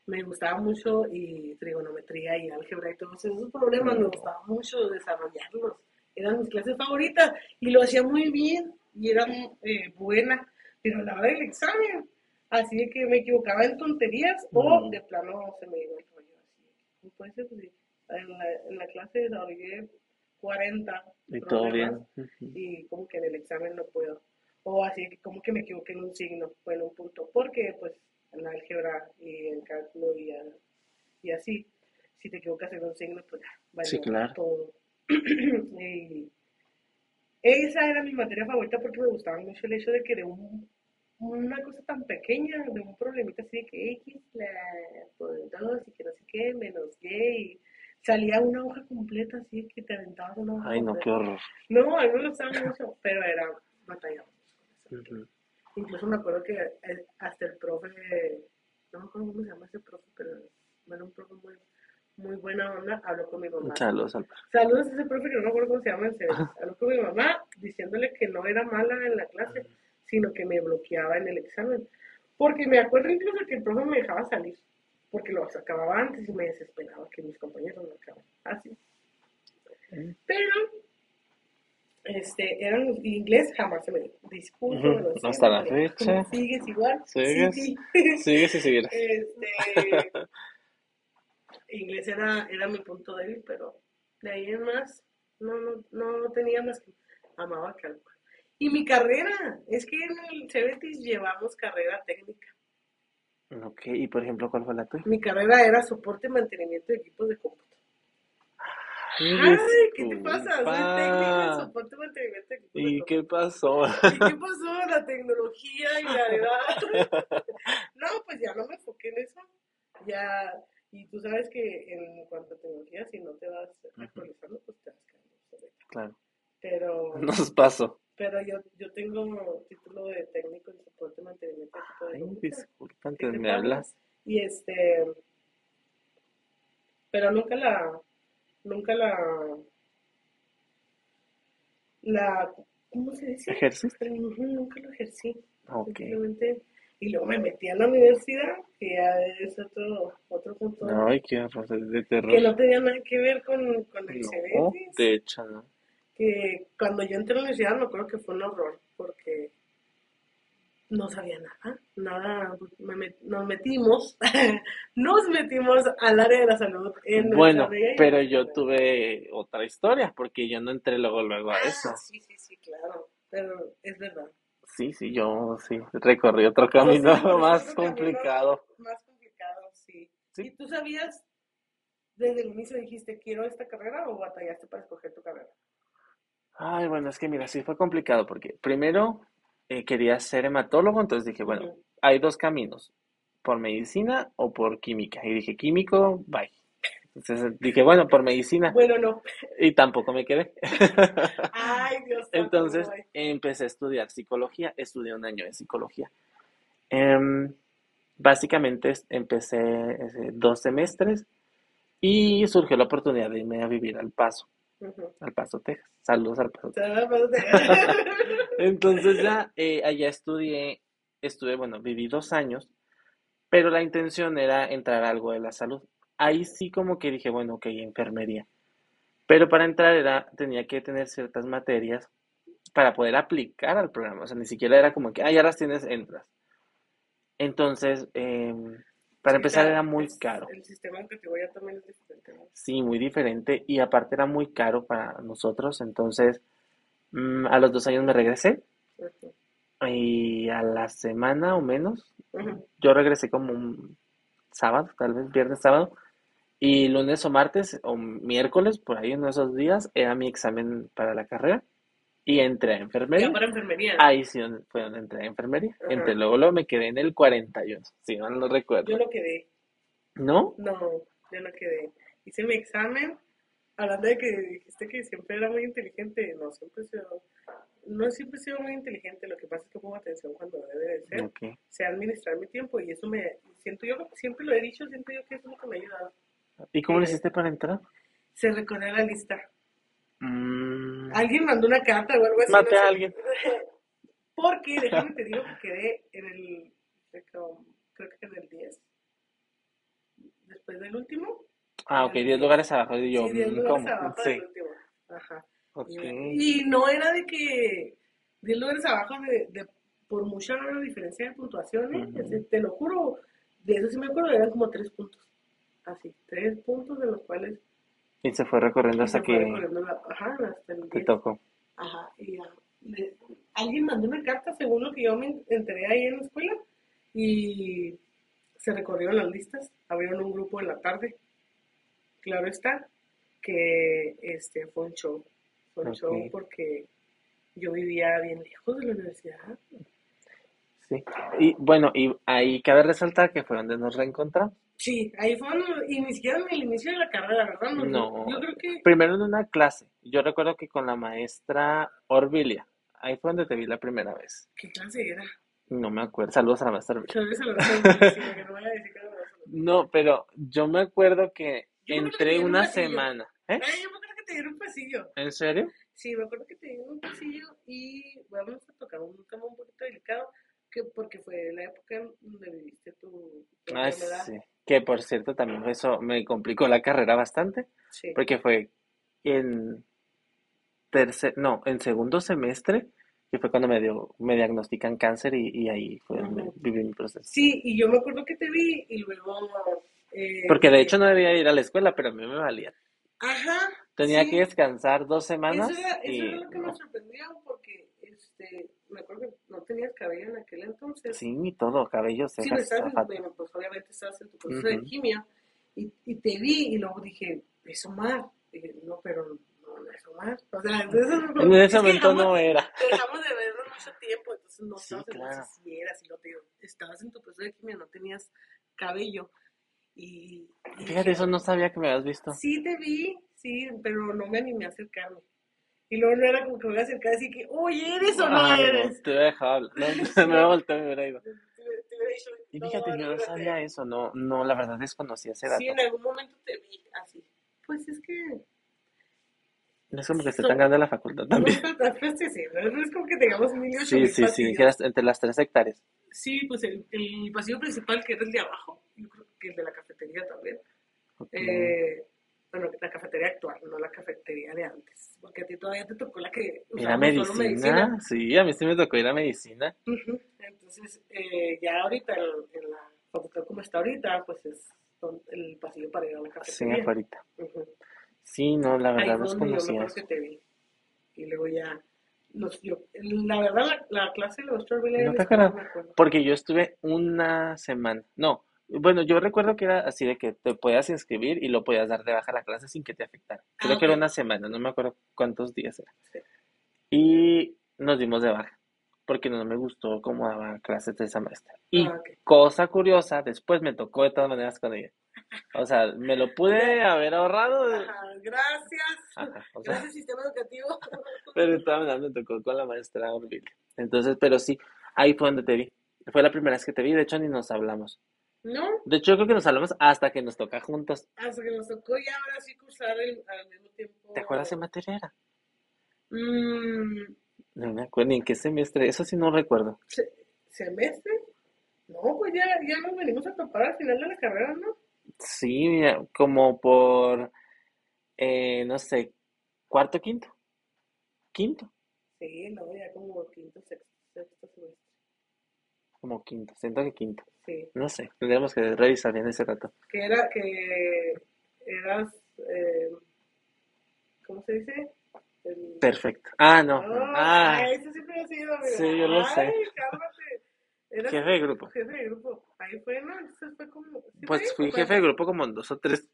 Speaker 2: Me gustaba mucho y trigonometría y álgebra y todos esos problemas, me gustaba mucho desarrollarlos. Eran mis clases favoritas y lo hacía muy bien y era eh, buena, pero a la hora del examen, así de que me equivocaba en tonterías o de plano se me iba el rollo. Así. Pues, en, la, en la clase desarrollé 40
Speaker 1: Y todo bien.
Speaker 2: y como que en el examen no puedo. O así que como que me equivoqué en un signo o en un punto, porque pues en álgebra y en cálculo y, a- y así, si te equivocas en un signo, pues ya, valió
Speaker 1: Sí, claro.
Speaker 2: todo. y esa era mi materia favorita porque me gustaba mucho el hecho de que de un, una cosa tan pequeña, de un problemita así de que X la, por 2 y que no sé qué, menos Y, y salía una hoja completa así que te aventabas una hoja
Speaker 1: Ay, no,
Speaker 2: completa.
Speaker 1: qué horror.
Speaker 2: No, a mí me gustaba mucho, pero era batallado.
Speaker 1: Ujú.
Speaker 2: Incluso me acuerdo que eh, hasta el profe, no me acuerdo cómo se llama ese profe, pero era un profe muy, muy buena onda, habló con mi mamá.
Speaker 1: Saludos al
Speaker 2: Saludos a ese profe que no me acuerdo cómo se llama en serio. Habló con mi mamá diciéndole que no era mala en la clase, sino que me bloqueaba en el examen. Porque me acuerdo incluso que el profe me dejaba salir, porque lo acababa antes y me desesperaba que mis compañeros lo acababan. Así. Pero, este, eran inglés, jamás se me
Speaker 1: Ujú,
Speaker 2: lo siento,
Speaker 1: hasta la fecha.
Speaker 2: Sigues igual.
Speaker 1: Sigues.
Speaker 2: Sí,
Speaker 1: Sigues y sigues.
Speaker 2: este, inglés era, era mi punto débil, pero de ahí en más no, no, no tenía más que amaba cálculo. Y mi carrera, es que en el Cebetis llevamos carrera técnica.
Speaker 1: Ok, y por ejemplo, ¿cuál fue la tuya?
Speaker 2: Mi carrera era soporte y mantenimiento de equipos de cómputo. Ay, ¿qué te pasa? Soy técnica
Speaker 1: Disculpa.
Speaker 2: soporte y mantenimiento de equipos de
Speaker 1: ¿Y
Speaker 2: cómputo.
Speaker 1: qué pasó?
Speaker 2: ¿Y qué pasó? La tecnología y la edad. No, pues ya no me enfoqué en eso. Ya, y tú sabes que en cuanto a tecnología, si no te vas actualizando, pues te vas quedando.
Speaker 1: Claro,
Speaker 2: Pero,
Speaker 1: nos pasó.
Speaker 2: Pero yo, yo tengo título de técnico en soporte y mantenimiento de equipo de
Speaker 1: disculpa,
Speaker 2: ¿Qué
Speaker 1: antes
Speaker 2: te
Speaker 1: me hablas.
Speaker 2: Y este, pero nunca la, nunca la, la, ¿cómo se dice?
Speaker 1: ¿Ejerciste?
Speaker 2: Nunca lo ejercí.
Speaker 1: Ok.
Speaker 2: Simplemente, y luego me metí a la universidad, que ya es otro, otro punto
Speaker 1: Ay, qué horror, de
Speaker 2: que
Speaker 1: terror.
Speaker 2: no tenía nada que ver con, con el
Speaker 1: No, de hecho, no.
Speaker 2: Que cuando yo entré a la universidad me acuerdo que fue un horror, porque no sabía nada, nada, me met- nos metimos, nos metimos al área de la salud en
Speaker 1: Bueno, pero yo tuve otra historia, porque yo no entré luego, luego a
Speaker 2: Ah,
Speaker 1: eso.
Speaker 2: sí, sí, sí, claro, pero es verdad.
Speaker 1: Sí, sí, yo sí, recorrí otro camino
Speaker 2: sí,
Speaker 1: más
Speaker 2: otro camino
Speaker 1: complicado.
Speaker 2: Más complicado, sí.
Speaker 1: Sí.
Speaker 2: ¿Y tú sabías, desde el inicio dijiste, quiero esta carrera o batallaste para escoger tu carrera?
Speaker 1: Ay, bueno, es que mira, sí fue complicado, porque primero eh, quería ser hematólogo, entonces dije, bueno, hay dos caminos, por medicina o por química. Y dije, químico, bye. Entonces dije, bueno, por medicina.
Speaker 2: Bueno, no.
Speaker 1: Y tampoco me quedé.
Speaker 2: Ay, Dios
Speaker 1: Entonces empecé a estudiar psicología, estudié un año de psicología. Em, básicamente empecé eh, dos semestres y surgió la oportunidad de irme a vivir al Paso, Al Paso, Texas. Saludos al Paso,
Speaker 2: Te
Speaker 1: Texas.
Speaker 2: da más de-
Speaker 1: Entonces ya eh, allá estudié, estuve, bueno, viví dos años, pero la intención era entrar a algo de la salud. Ahí sí como que dije, bueno, ok, enfermería. Pero para entrar era, tenía que tener ciertas materias para poder aplicar al programa. O sea, ni siquiera era como que, ah, ya las tienes, entras. Entonces, em, para empezar era muy
Speaker 2: es-
Speaker 1: caro.
Speaker 2: El sistema en categoría también es diferente. ¿no?
Speaker 1: Sí, muy diferente y aparte era muy caro para nosotros. Entonces, mm, a los dos años me regresé y a la semana o menos, yo regresé como un sábado, tal vez viernes, sábado, y lunes o martes o miércoles, por ahí en esos días, era mi examen para la carrera y entré a enfermería.
Speaker 2: Para enfermería.
Speaker 1: Ahí sí fue donde entré a enfermería.
Speaker 2: Ajá.
Speaker 1: Entré luego, luego me quedé en el 41, si mal no recuerdo.
Speaker 2: Yo no quedé.
Speaker 1: ¿No?
Speaker 2: No, yo no quedé. Hice mi examen. Hablando de que dijiste que siempre era muy inteligente. No, siempre he sido. No siempre he sido muy inteligente. Lo que pasa es que pongo atención cuando debe de ser.
Speaker 1: Ok.
Speaker 2: Sé administrar mi tiempo y eso me. Siento yo, siempre lo he dicho, siento yo que eso es lo que me ha ayudado.
Speaker 1: ¿Y cómo le hiciste para entrar?
Speaker 2: Se recorre la lista.
Speaker 1: Mm,
Speaker 2: Alguien mandó una carta o algo así.
Speaker 1: Maté
Speaker 2: no
Speaker 1: a
Speaker 2: sé.
Speaker 1: alguien.
Speaker 2: Porque, déjame te digo que quedé en el. Creo que en el 10. Después del último.
Speaker 1: Ah, ok, 10 lugares abajo. Y yo,
Speaker 2: sí, 10
Speaker 1: mm,
Speaker 2: lugares
Speaker 1: ¿cómo?
Speaker 2: abajo
Speaker 1: Sí,
Speaker 2: del último. Ajá. Y, y no era de que 10 lugares abajo de, de por mucha diferencia de puntuaciones,
Speaker 1: Ujú.
Speaker 2: así, te lo juro, de eso sí me acuerdo, eran como 3 puntos. Así, 3 puntos de los cuales
Speaker 1: Y se fue recorriendo
Speaker 2: se
Speaker 1: hasta
Speaker 2: fue
Speaker 1: que
Speaker 2: recorriendo la- ajá, hasta el
Speaker 1: te
Speaker 2: 10.
Speaker 1: tocó.
Speaker 2: Ajá, y ya, alguien mandó una carta según lo que yo me enteré ahí en la escuela y se recorrieron las listas, abrieron un grupo en la tarde. Claro está que este fue un show, fue un show porque yo vivía bien lejos de la universidad.
Speaker 1: Sí. Y bueno, y ahí cabe resaltar que fue donde nos reencontramos.
Speaker 2: Sí, ahí fue donde- y ni siquiera en el inicio de la carrera, ¿verdad?
Speaker 1: No.
Speaker 2: Yo creo que
Speaker 1: Primero en una clase. Yo recuerdo que con la maestra Orbilia. Ahí fue donde te vi la primera vez.
Speaker 2: ¿qué clase era?
Speaker 1: No me acuerdo. Saludos a la maestra Orbilia.
Speaker 2: Voy a decir, que no a decir que
Speaker 1: pero yo me acuerdo que
Speaker 2: Yo
Speaker 1: Entré
Speaker 2: un
Speaker 1: una semana. ¿Eh?
Speaker 2: Ay, yo me acuerdo que te dieron un pasillo.
Speaker 1: ¿En serio?
Speaker 2: Sí, me acuerdo que te dieron un pasillo y vamos a tocar un tema un poquito delicado, que porque fue la época donde viviste tu, tu
Speaker 1: Ah,
Speaker 2: enfermedad.
Speaker 1: sí. Que por cierto, también eso me complicó la carrera bastante,
Speaker 2: Sí.
Speaker 1: porque fue en tercer, no, en segundo semestre, que fue cuando me dio, me diagnostican cáncer y, y ahí fue donde viví mi proceso.
Speaker 2: Sí, y yo me acuerdo que te vi y luego... eh,
Speaker 1: Porque de hecho no debía ir a la escuela, pero a mí me valía.
Speaker 2: Ajá.
Speaker 1: Tenía
Speaker 2: sí.
Speaker 1: que descansar dos semanas
Speaker 2: Eso era, eso
Speaker 1: y
Speaker 2: era lo que me sorprendió porque este, me acuerdo que no tenías cabello en aquel entonces.
Speaker 1: Sí, y todo, cabello,
Speaker 2: Sí, me
Speaker 1: zapatos.
Speaker 2: bueno, pues obviamente estabas en tu proceso de quimio y, y te vi y luego dije, es Omar. Dije, no, pero no, no es Omar. O sea, entonces,
Speaker 1: En ese
Speaker 2: es
Speaker 1: momento
Speaker 2: dejamos-
Speaker 1: no era.
Speaker 2: Dejamos de vernos mucho tiempo, entonces no
Speaker 1: Sí, claro.
Speaker 2: si eras y no te digo, estabas en tu proceso de quimio, no tenías cabello. Y, y
Speaker 1: Fíjate,
Speaker 2: dije,
Speaker 1: eso no sabía que me habías visto.
Speaker 2: Sí te vi, sí, pero no me animé a acercarme. Y luego no era como que me voy a acercar así que, oye, ¿eres o no
Speaker 1: no,
Speaker 2: eres?
Speaker 1: te hubiera dejado hablar. No, me hubiera volteado y me hubiera ido. Y fíjate, yo no sabía eso, no, no, la verdad desconocía ese dato.
Speaker 2: Sí, en algún momento te vi así. Pues es que
Speaker 1: No es como que esté tan grande la facultad también.
Speaker 2: sí, sí, no es como que tengamos mil
Speaker 1: Sí, sí, sí, entre las tres hectáreas.
Speaker 2: Sí, pues el, el pasillo principal que era el de abajo, yo creo que el de la cafetería también. Eh, bueno, la cafetería actual, no la cafetería de antes, porque a ti todavía te tocó la que
Speaker 1: ¿Era
Speaker 2: usábamos solo
Speaker 1: medicina? Sí, a mí sí me tocó ir a medicina.
Speaker 2: Entonces, eh, ya ahorita en la facultad como está ahorita, pues es el pasillo para ir a la
Speaker 1: Sí,
Speaker 2: cafetería.
Speaker 1: afuera.
Speaker 2: Ujú.
Speaker 1: Sí, no, la verdad
Speaker 2: yo que te vi. Y luego ya, los, yo, la verdad, la, la clase de los Strawberry
Speaker 1: ¿No te
Speaker 2: no
Speaker 1: acuerdas?
Speaker 2: me acuerdo.
Speaker 1: Porque yo estuve una semana. No, bueno, yo recuerdo que era así de que te podías inscribir y lo podías dar de baja a la clase sin que te afectara. Creo
Speaker 2: Ah,
Speaker 1: que era una semana, no me acuerdo cuántos días era.
Speaker 2: Sí.
Speaker 1: Y nos dimos de baja, porque no me gustó cómo daba clases de esa maestra. Y
Speaker 2: Ah,
Speaker 1: cosa curiosa, después me tocó de todas maneras con ella. O sea, me lo pude haber ahorrado.
Speaker 2: Ajá, gracias.
Speaker 1: Ajá, o sea,
Speaker 2: Gracias, sistema educativo.
Speaker 1: pero de todas maneras me tocó con la maestra horrible. Entonces, pero sí, ahí fue donde te vi. Fue la primera vez que te vi, de hecho ni nos hablamos.
Speaker 2: ¿No?
Speaker 1: De hecho, yo creo que nos hablamos hasta que nos toca juntos.
Speaker 2: Hasta que nos tocó ya ahora sí cursar el, al mismo tiempo.
Speaker 1: ¿Te acuerdas qué materia era?
Speaker 2: Mm,
Speaker 1: No me acuerdo ni en qué semestre, eso sí no recuerdo.
Speaker 2: se- ¿Semestre? No, pues ya, ya nos venimos a topar al final de la carrera, ¿no?
Speaker 1: Sí, mira, como por, eh, no sé, cuarto, quinto. Quinto,
Speaker 2: Sí, no, ya como quinto, sexto, sexto semestre.
Speaker 1: como quinto, siento que quinto.
Speaker 2: Sí,
Speaker 1: No sé, tendríamos que revisar bien ese rato.
Speaker 2: que era que eras, eh, ¿cómo se dice? El-
Speaker 1: Perfecto. Ah, no.
Speaker 2: Oh,
Speaker 1: Ah,
Speaker 2: eso siempre ha sido, mira.
Speaker 1: Sí, yo lo sé.
Speaker 2: Ay, cálmate. Eras
Speaker 1: jefe de grupo.
Speaker 2: jefe de grupo. Ahí fue, ¿no? Entonces fue como... ¿sí
Speaker 1: Pues fui
Speaker 2: ¿O fue
Speaker 1: jefe de grupo como en dos o tres.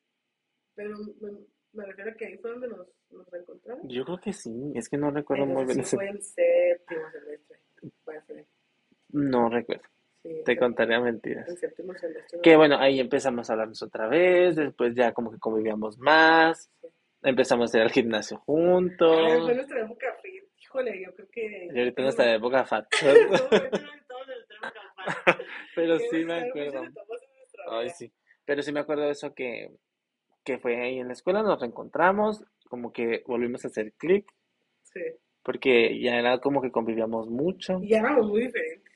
Speaker 2: Pero me, me refiero a que ahí fue donde nos, nos encontramos.
Speaker 1: Yo creo que sí, es que no recuerdo muy bien
Speaker 2: sí
Speaker 1: ese.
Speaker 2: fue en séptimo semestre. Puede ser.
Speaker 1: No recuerdo,
Speaker 2: Sí,
Speaker 1: te contaría mentiras.
Speaker 2: En séptimo semestre.
Speaker 1: Que bueno, ahí empezamos a hablarnos otra vez, después ya como que convivíamos más, empezamos a ir al gimnasio
Speaker 2: Ay, fue
Speaker 1: juntos,
Speaker 2: nuestra época. Híjole, yo creo que...
Speaker 1: y ahorita nuestra época fat.
Speaker 2: Época.
Speaker 1: Pero sí me acuerdo. Ay, sí. Pero sí me acuerdo de eso que, que fue ahí en la escuela, nos reencontramos, como que volvimos a hacer clic,
Speaker 2: Sí.
Speaker 1: porque ya era como que convivíamos mucho.
Speaker 2: Y ya éramos muy diferentes.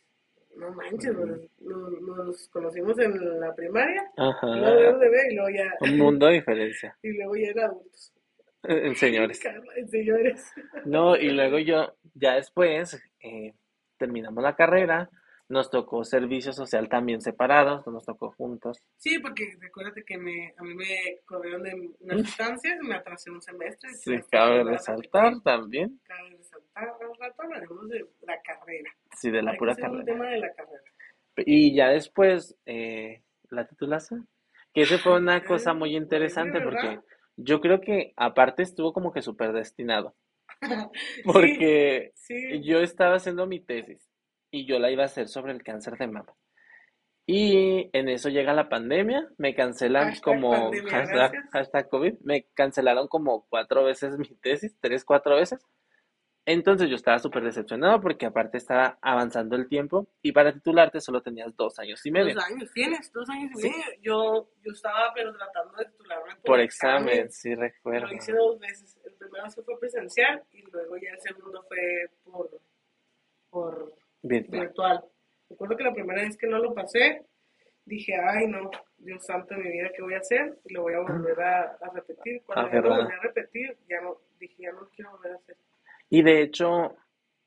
Speaker 2: No manches, nos, nos- nos conocimos en la primaria,
Speaker 1: Ajá,
Speaker 2: de bebé y luego ya,
Speaker 1: un mundo de diferencia,
Speaker 2: y luego ya en adultos.
Speaker 1: en señores.
Speaker 2: En señores.
Speaker 1: No, y luego yo, ya después, eh, terminamos la carrera, nos tocó servicio social también separados, no nos tocó juntos.
Speaker 2: Sí, porque recuérdate que me, a mí me corrieron de unas instancias, me atrasé un semestre.
Speaker 1: Sí, cabe resaltar también,
Speaker 2: Cabe resaltar, al rato hablaremos de la carrera.
Speaker 1: Sí, de la pura carrera.
Speaker 2: tema de la carrera.
Speaker 1: Y ya después, eh, la titulación, que esa fue una cosa muy interesante
Speaker 2: ¿verdad?
Speaker 1: porque yo creo que aparte estuvo como que súper destinado,
Speaker 2: Sí,
Speaker 1: porque
Speaker 2: sí.
Speaker 1: yo estaba haciendo mi tesis y yo la iba a hacer sobre el cáncer de mama. Y en eso llega la pandemia, me cancelan
Speaker 2: Hashtag
Speaker 1: como,
Speaker 2: pandemia,
Speaker 1: hashtag, hashtag COVID, me cancelaron como cuatro veces mi tesis, tres, cuatro veces. Entonces yo estaba súper decepcionado porque aparte estaba avanzando el tiempo y para titularte solo tenías dos años y medio.
Speaker 2: Dos años, tienes dos años y medio. Yo, yo estaba pero tratando de titularme por,
Speaker 1: Por examen, sí recuerdo.
Speaker 2: Lo hice dos veces. El primero sí fue presencial y luego ya el segundo fue por, por
Speaker 1: Virtual.
Speaker 2: virtual. Recuerdo que la primera vez que no lo pasé, dije, ay no, Dios santo de mi vida, ¿qué voy a hacer? Y lo voy a volver a, a repetir. Cuando
Speaker 1: Ah,
Speaker 2: ya lo volví a repetir, ya no, dije, ya no lo quiero volver a hacer.
Speaker 1: Y de hecho,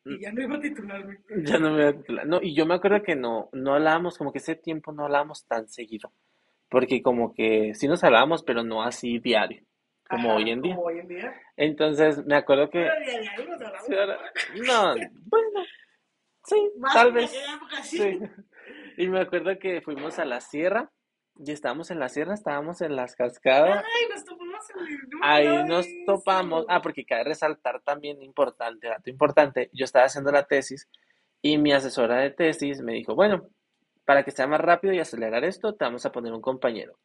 Speaker 2: Y ya no iba a titularme.
Speaker 1: ya no me voy a titular. No, y yo me acuerdo que no, no hablábamos, como que ese tiempo no hablábamos tan seguido. Porque como que sí nos hablábamos, pero no así diario, como
Speaker 2: Ajá,
Speaker 1: hoy en día.
Speaker 2: Como hoy en día.
Speaker 1: Entonces me acuerdo que...
Speaker 2: Pero hablamos.
Speaker 1: sí, ahora- no, bueno, sí,
Speaker 2: Más
Speaker 1: tal vez.
Speaker 2: época, sí.
Speaker 1: Sí. Y me acuerdo que fuimos a la sierra y estábamos en la sierra, estábamos en las cascadas.
Speaker 2: Ay, nos
Speaker 1: Ahí nos topamos. Ah, porque cabe resaltar también importante, dato importante. Yo estaba haciendo la tesis y mi asesora de tesis me dijo, bueno, para que sea más rápido y acelerar esto, te vamos a poner un compañero.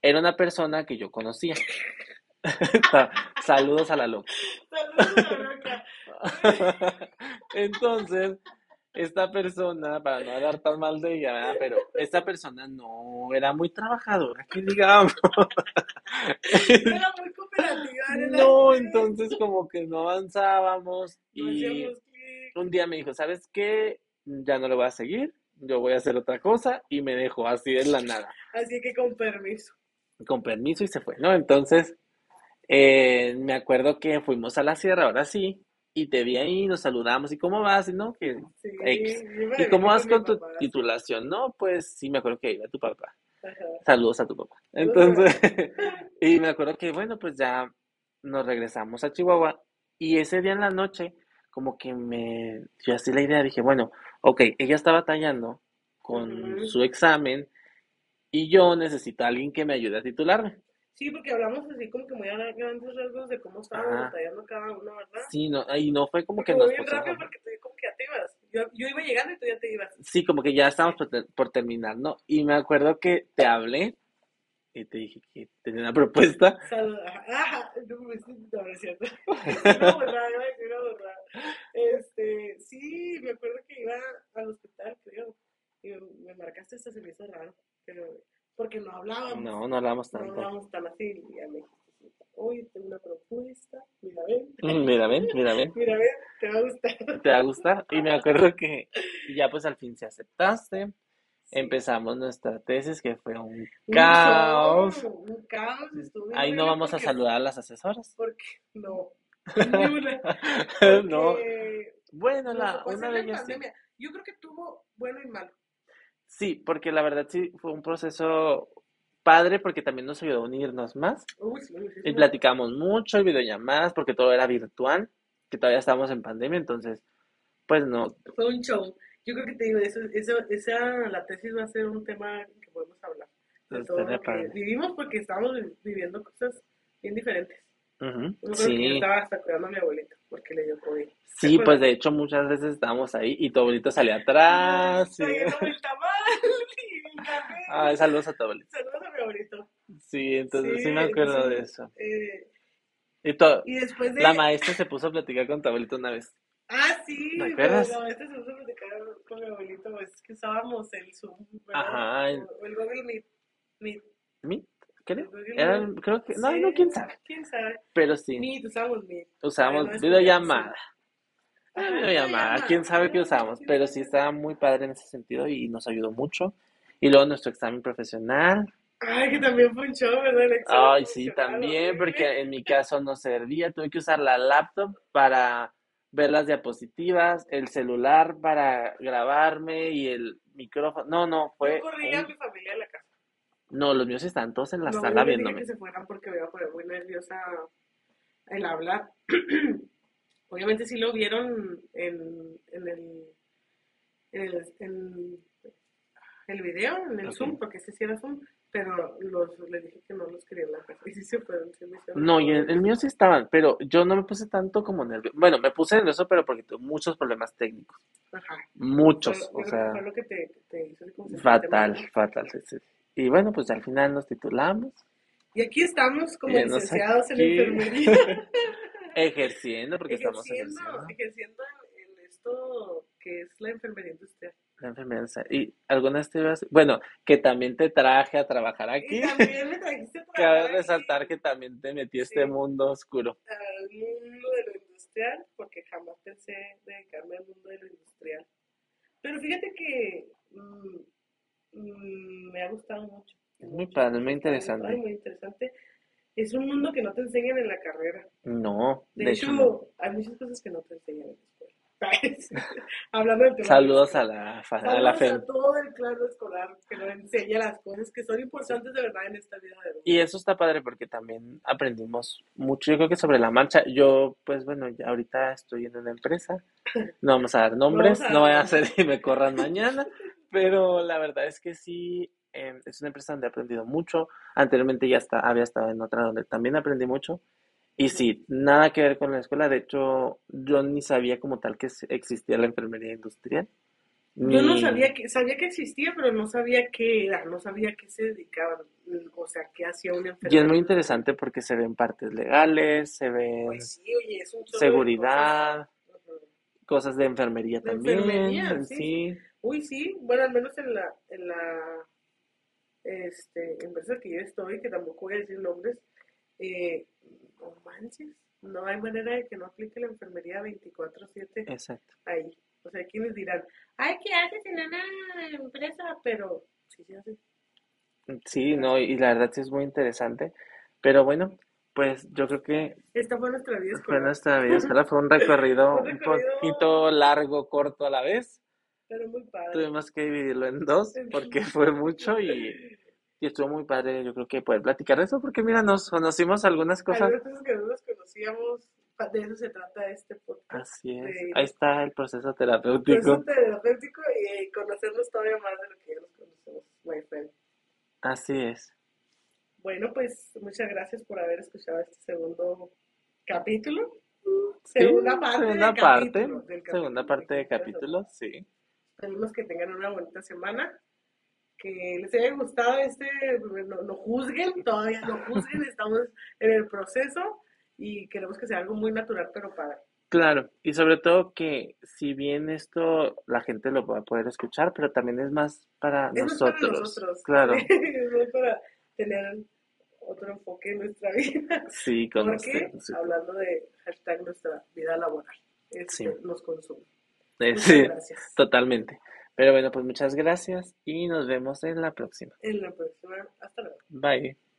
Speaker 1: Era una persona que yo conocía. Saludos a la loca.
Speaker 2: Saludos a la loca.
Speaker 1: Entonces, esta persona, para no hablar tan mal de ella, ¿verdad? pero esta persona no era muy trabajadora, que digamos.
Speaker 2: Era muy cooperativa. era
Speaker 1: No, entonces como que no avanzábamos
Speaker 2: No
Speaker 1: y un día me dijo, ¿sabes qué? Ya no lo voy a seguir, yo voy a hacer otra cosa y me dejó así de la nada,
Speaker 2: Así que con permiso.
Speaker 1: con permiso y se fue, ¿no? Entonces, eh, me acuerdo que fuimos a la sierra, ahora sí, y te vi ahí, nos saludamos, ¿y cómo vas? Y no, que
Speaker 2: Sí,
Speaker 1: X.
Speaker 2: yo
Speaker 1: ¿Y cómo vas con tu
Speaker 2: papá,
Speaker 1: titulación? No, pues sí, me acuerdo que iba tu papá.
Speaker 2: Ajá.
Speaker 1: Saludos a tu papá. Entonces, y me acuerdo que, bueno, pues ya nos regresamos a Chihuahua y ese día en la noche, como que me dio así la idea, dije, bueno, ok, ella está batallando con su examen y yo necesito a alguien que me ayude a titularme.
Speaker 2: Sí, porque hablamos así como que muy a grandes rasgos de cómo estábamos batallando cada uno, ¿verdad?
Speaker 1: Sí, no, y no fue como que nos
Speaker 2: muy bien rápido
Speaker 1: pusimos,
Speaker 2: porque tú como que ya te ibas. Yo, yo iba llegando y tú ya te ibas.
Speaker 1: sí, como que ya estábamos por, ter- por terminar, ¿no? Y me acuerdo que te hablé y te dije que tenía una propuesta.
Speaker 2: Salud. Ajá, no me siento, no, no es cierto. Una borrada, iba a decir una borrada. Este, sí, me acuerdo que iba al hospital, creo, y me, me marcaste hasta se me hizo raro, pero porque no hablábamos.
Speaker 1: No, no hablamos
Speaker 2: No
Speaker 1: tanto.
Speaker 2: hablábamos tan así, y ya me dijiste, oye, tengo una propuesta, mira, ven,
Speaker 1: Mm, Mira, ven, mira, ven.
Speaker 2: mira, ven, te va a gustar.
Speaker 1: te va a gustar. Y me acuerdo que ya pues al fin se aceptaste.
Speaker 2: Sí.
Speaker 1: Empezamos nuestra tesis que fue un caos.
Speaker 2: Un caos,
Speaker 1: Ahí no
Speaker 2: bueno
Speaker 1: vamos a saludar a las asesoras.
Speaker 2: Porque, no, ni una.
Speaker 1: No.
Speaker 2: Porque
Speaker 1: Bueno,
Speaker 2: nos
Speaker 1: la, una de ellas.
Speaker 2: Yo creo que tuvo bueno y malo.
Speaker 1: Sí, porque la verdad sí fue un proceso padre porque también nos ayudó a unirnos más.
Speaker 2: Uy, sí, sí,
Speaker 1: Y platicamos mucho y videollamadas porque todo era virtual, que todavía estábamos en pandemia, entonces, pues no,
Speaker 2: Fue un show. Yo creo que te digo, eso, eso, esa, la tesis va a ser un tema que podemos hablar. De
Speaker 1: Pues,
Speaker 2: todo lo que vivimos porque estábamos vi- viviendo cosas bien diferentes.
Speaker 1: Ujú,
Speaker 2: Yo creo que yo
Speaker 1: Sí,
Speaker 2: estaba hasta cuidando a mi abuelito porque le dio COVID. ¿Te
Speaker 1: sí, pues de hecho muchas veces estábamos ahí y tu abuelito salía atrás. sí.
Speaker 2: El tamal y el café.
Speaker 1: Ay, saludos a tu abuelito.
Speaker 2: Saludos a mi abuelito.
Speaker 1: Sí, entonces sí,
Speaker 2: Sí,
Speaker 1: me acuerdo de
Speaker 2: entonces,
Speaker 1: eso.
Speaker 2: eh,
Speaker 1: Y to-
Speaker 2: y después de...
Speaker 1: la maestra se puso a platicar con tu abuelito una vez.
Speaker 2: Ah, sí,
Speaker 1: ¿Te
Speaker 2: pero
Speaker 1: acuerdas?
Speaker 2: no, este se puso a platicar con mi abuelito, es que usábamos el Zoom, ¿verdad?
Speaker 1: Ajá, el-
Speaker 2: O, el Google Meet. Meet.
Speaker 1: ¿Meet? Creo. Eran, creo que, no,
Speaker 2: Sí,
Speaker 1: no, quién sabe.
Speaker 2: ¿Quién sabe?
Speaker 1: Pero sí,
Speaker 2: Meet, usamos Meet. es
Speaker 1: videollamada. Ah, videollamada, quién sabe qué usamos, pero sí estaba muy padre en ese sentido y nos ayudó mucho. Y luego nuestro examen profesional.
Speaker 2: Ay, que también fue un show, ¿verdad? El examen
Speaker 1: Ay, sí, también, porque en mi caso no servía. Tuve que usar la laptop para ver las diapositivas, el celular para grabarme y el micrófono. No, no, fue.
Speaker 2: Yo corrí a
Speaker 1: un-
Speaker 2: mi familia a la casa.
Speaker 1: No, los míos están todos en la
Speaker 2: No,
Speaker 1: sala viéndome.
Speaker 2: que se fueran porque a poner muy nerviosa el hablar. Obviamente sí lo vieron en, en el, en el, en el video, en el. Zoom, porque ese sí era Zoom, pero los, les dije que no los quería en la casa. Y sí se fueron, me hicieron
Speaker 1: No, y el, el mío sí estaban, pero yo no me puse tanto como nervioso. Bueno, me puse nervioso, pero porque tuve muchos problemas técnicos.
Speaker 2: Ajá.
Speaker 1: Muchos,
Speaker 2: Fue-
Speaker 1: o sea,
Speaker 2: fue lo que te, te hizo
Speaker 1: fatal, fatal. sí, sí. Y bueno, pues al final nos titulamos.
Speaker 2: Y aquí estamos como licenciados en
Speaker 1: aquí.
Speaker 2: enfermería.
Speaker 1: Ejerciendo, porque estamos
Speaker 2: ejerciendo,
Speaker 1: ejerciendo.
Speaker 2: ejerciendo en, en esto que es la enfermería industrial.
Speaker 1: La enfermedad. ¿Y algunas te ibas- Bueno, que también te traje a trabajar
Speaker 2: Y
Speaker 1: aquí.
Speaker 2: también me trajiste para
Speaker 1: Cabe
Speaker 2: acá
Speaker 1: resaltar que también te metí a este mundo oscuro.
Speaker 2: al mundo de lo industrial, porque jamás pensé dedicarme al mundo de lo industrial. Pero fíjate que mm, mm, me ha gustado mucho.
Speaker 1: Es muy padre, es muy
Speaker 2: Ay,
Speaker 1: interesante.
Speaker 2: muy interesante. Es un mundo que no te enseñan en la carrera.
Speaker 1: No,
Speaker 2: De,
Speaker 1: de
Speaker 2: hecho,
Speaker 1: hecho, no.
Speaker 2: hay muchas cosas que no te enseñan en la escuela. Hablando del tema.
Speaker 1: Saludos a la, fa- a la
Speaker 2: Saludos
Speaker 1: FEM.
Speaker 2: a todo el claro escolar que nos enseña las cosas que son importantes de verdad en esta vida de.
Speaker 1: Y eso está padre porque también aprendimos mucho, yo creo que sobre la marcha. Yo, pues bueno, ya ahorita estoy en una empresa, no vamos a dar nombres,
Speaker 2: vamos a
Speaker 1: no voy a hacer que me corran mañana, pero la verdad es que sí, eh, es una empresa donde he aprendido mucho. Anteriormente ya está, había estado en otra donde también aprendí mucho. Y sí, nada que ver con la escuela. De hecho, yo ni sabía como tal que existía la enfermería industrial.
Speaker 2: Yo no sabía que, sabía que existía, pero no sabía qué era, no sabía qué se dedicaban, o sea, qué hacía una
Speaker 1: Y es
Speaker 2: enfermera.
Speaker 1: muy interesante porque se ven partes legales, se ven
Speaker 2: Pues sí, oye, es un chorro de
Speaker 1: seguridad,
Speaker 2: cosas.
Speaker 1: De enfermería
Speaker 2: De
Speaker 1: también,
Speaker 2: enfermería, sí.
Speaker 1: sí.
Speaker 2: Uy, sí, bueno, al menos en la, en la este, empresa que yo estoy, que tampoco voy a decir nombres, eh, no manches, no hay manera de que no aplique la enfermería 24/7
Speaker 1: Exacto.
Speaker 2: ahí. O sea, quienes dirán, ay, ¿qué haces en una empresa? Pero sí se hace.
Speaker 1: Sí, no, y la verdad sí es muy interesante. Pero bueno, pues yo creo que
Speaker 2: Esta fue nuestra vida
Speaker 1: fue
Speaker 2: escolar,
Speaker 1: nuestra vida escolar, fue un recorrido
Speaker 2: Un
Speaker 1: un
Speaker 2: recorrido-
Speaker 1: poquito largo, corto a la vez.
Speaker 2: Pero muy padre.
Speaker 1: Tuvimos que dividirlo en dos porque fue mucho y, y estuvo muy padre, yo creo que poder platicar de eso, porque mira, nos conocimos algunas cosas.
Speaker 2: Cosas que no nos conocíamos, de eso se trata este podcast.
Speaker 1: Así es,
Speaker 2: de-
Speaker 1: ahí está el proceso terapéutico.
Speaker 2: terapéutico y conocernos todavía más de lo que ya nos conocemos, my friend.
Speaker 1: Así es.
Speaker 2: Bueno, pues muchas gracias por haber escuchado este segundo capítulo.
Speaker 1: Sí,
Speaker 2: Segunda parte
Speaker 1: segunda
Speaker 2: del
Speaker 1: parte,
Speaker 2: capítulo, del
Speaker 1: segunda parte de capítulo, sí.
Speaker 2: Esperemos que tengan una bonita semana. Que les haya gustado este, no, no juzguen, todavía no juzguen, estamos en el proceso y queremos que sea algo muy natural, pero padre.
Speaker 1: Claro, y sobre todo que si bien esto la gente lo va a poder escuchar, pero también es más para
Speaker 2: Es más para
Speaker 1: nosotros.
Speaker 2: nosotros.
Speaker 1: Claro,
Speaker 2: es más para tener otro enfoque en nuestra vida.
Speaker 1: sí,
Speaker 2: Porque
Speaker 1: conocer. sí.
Speaker 2: hablando de hashtag nuestra vida laboral, este,
Speaker 1: Sí.
Speaker 2: nos consume.
Speaker 1: Eh,
Speaker 2: Muchas
Speaker 1: sí,
Speaker 2: gracias.
Speaker 1: totalmente. Pero bueno, pues muchas gracias y nos vemos en la próxima.
Speaker 2: En la próxima, hasta luego.
Speaker 1: Bye.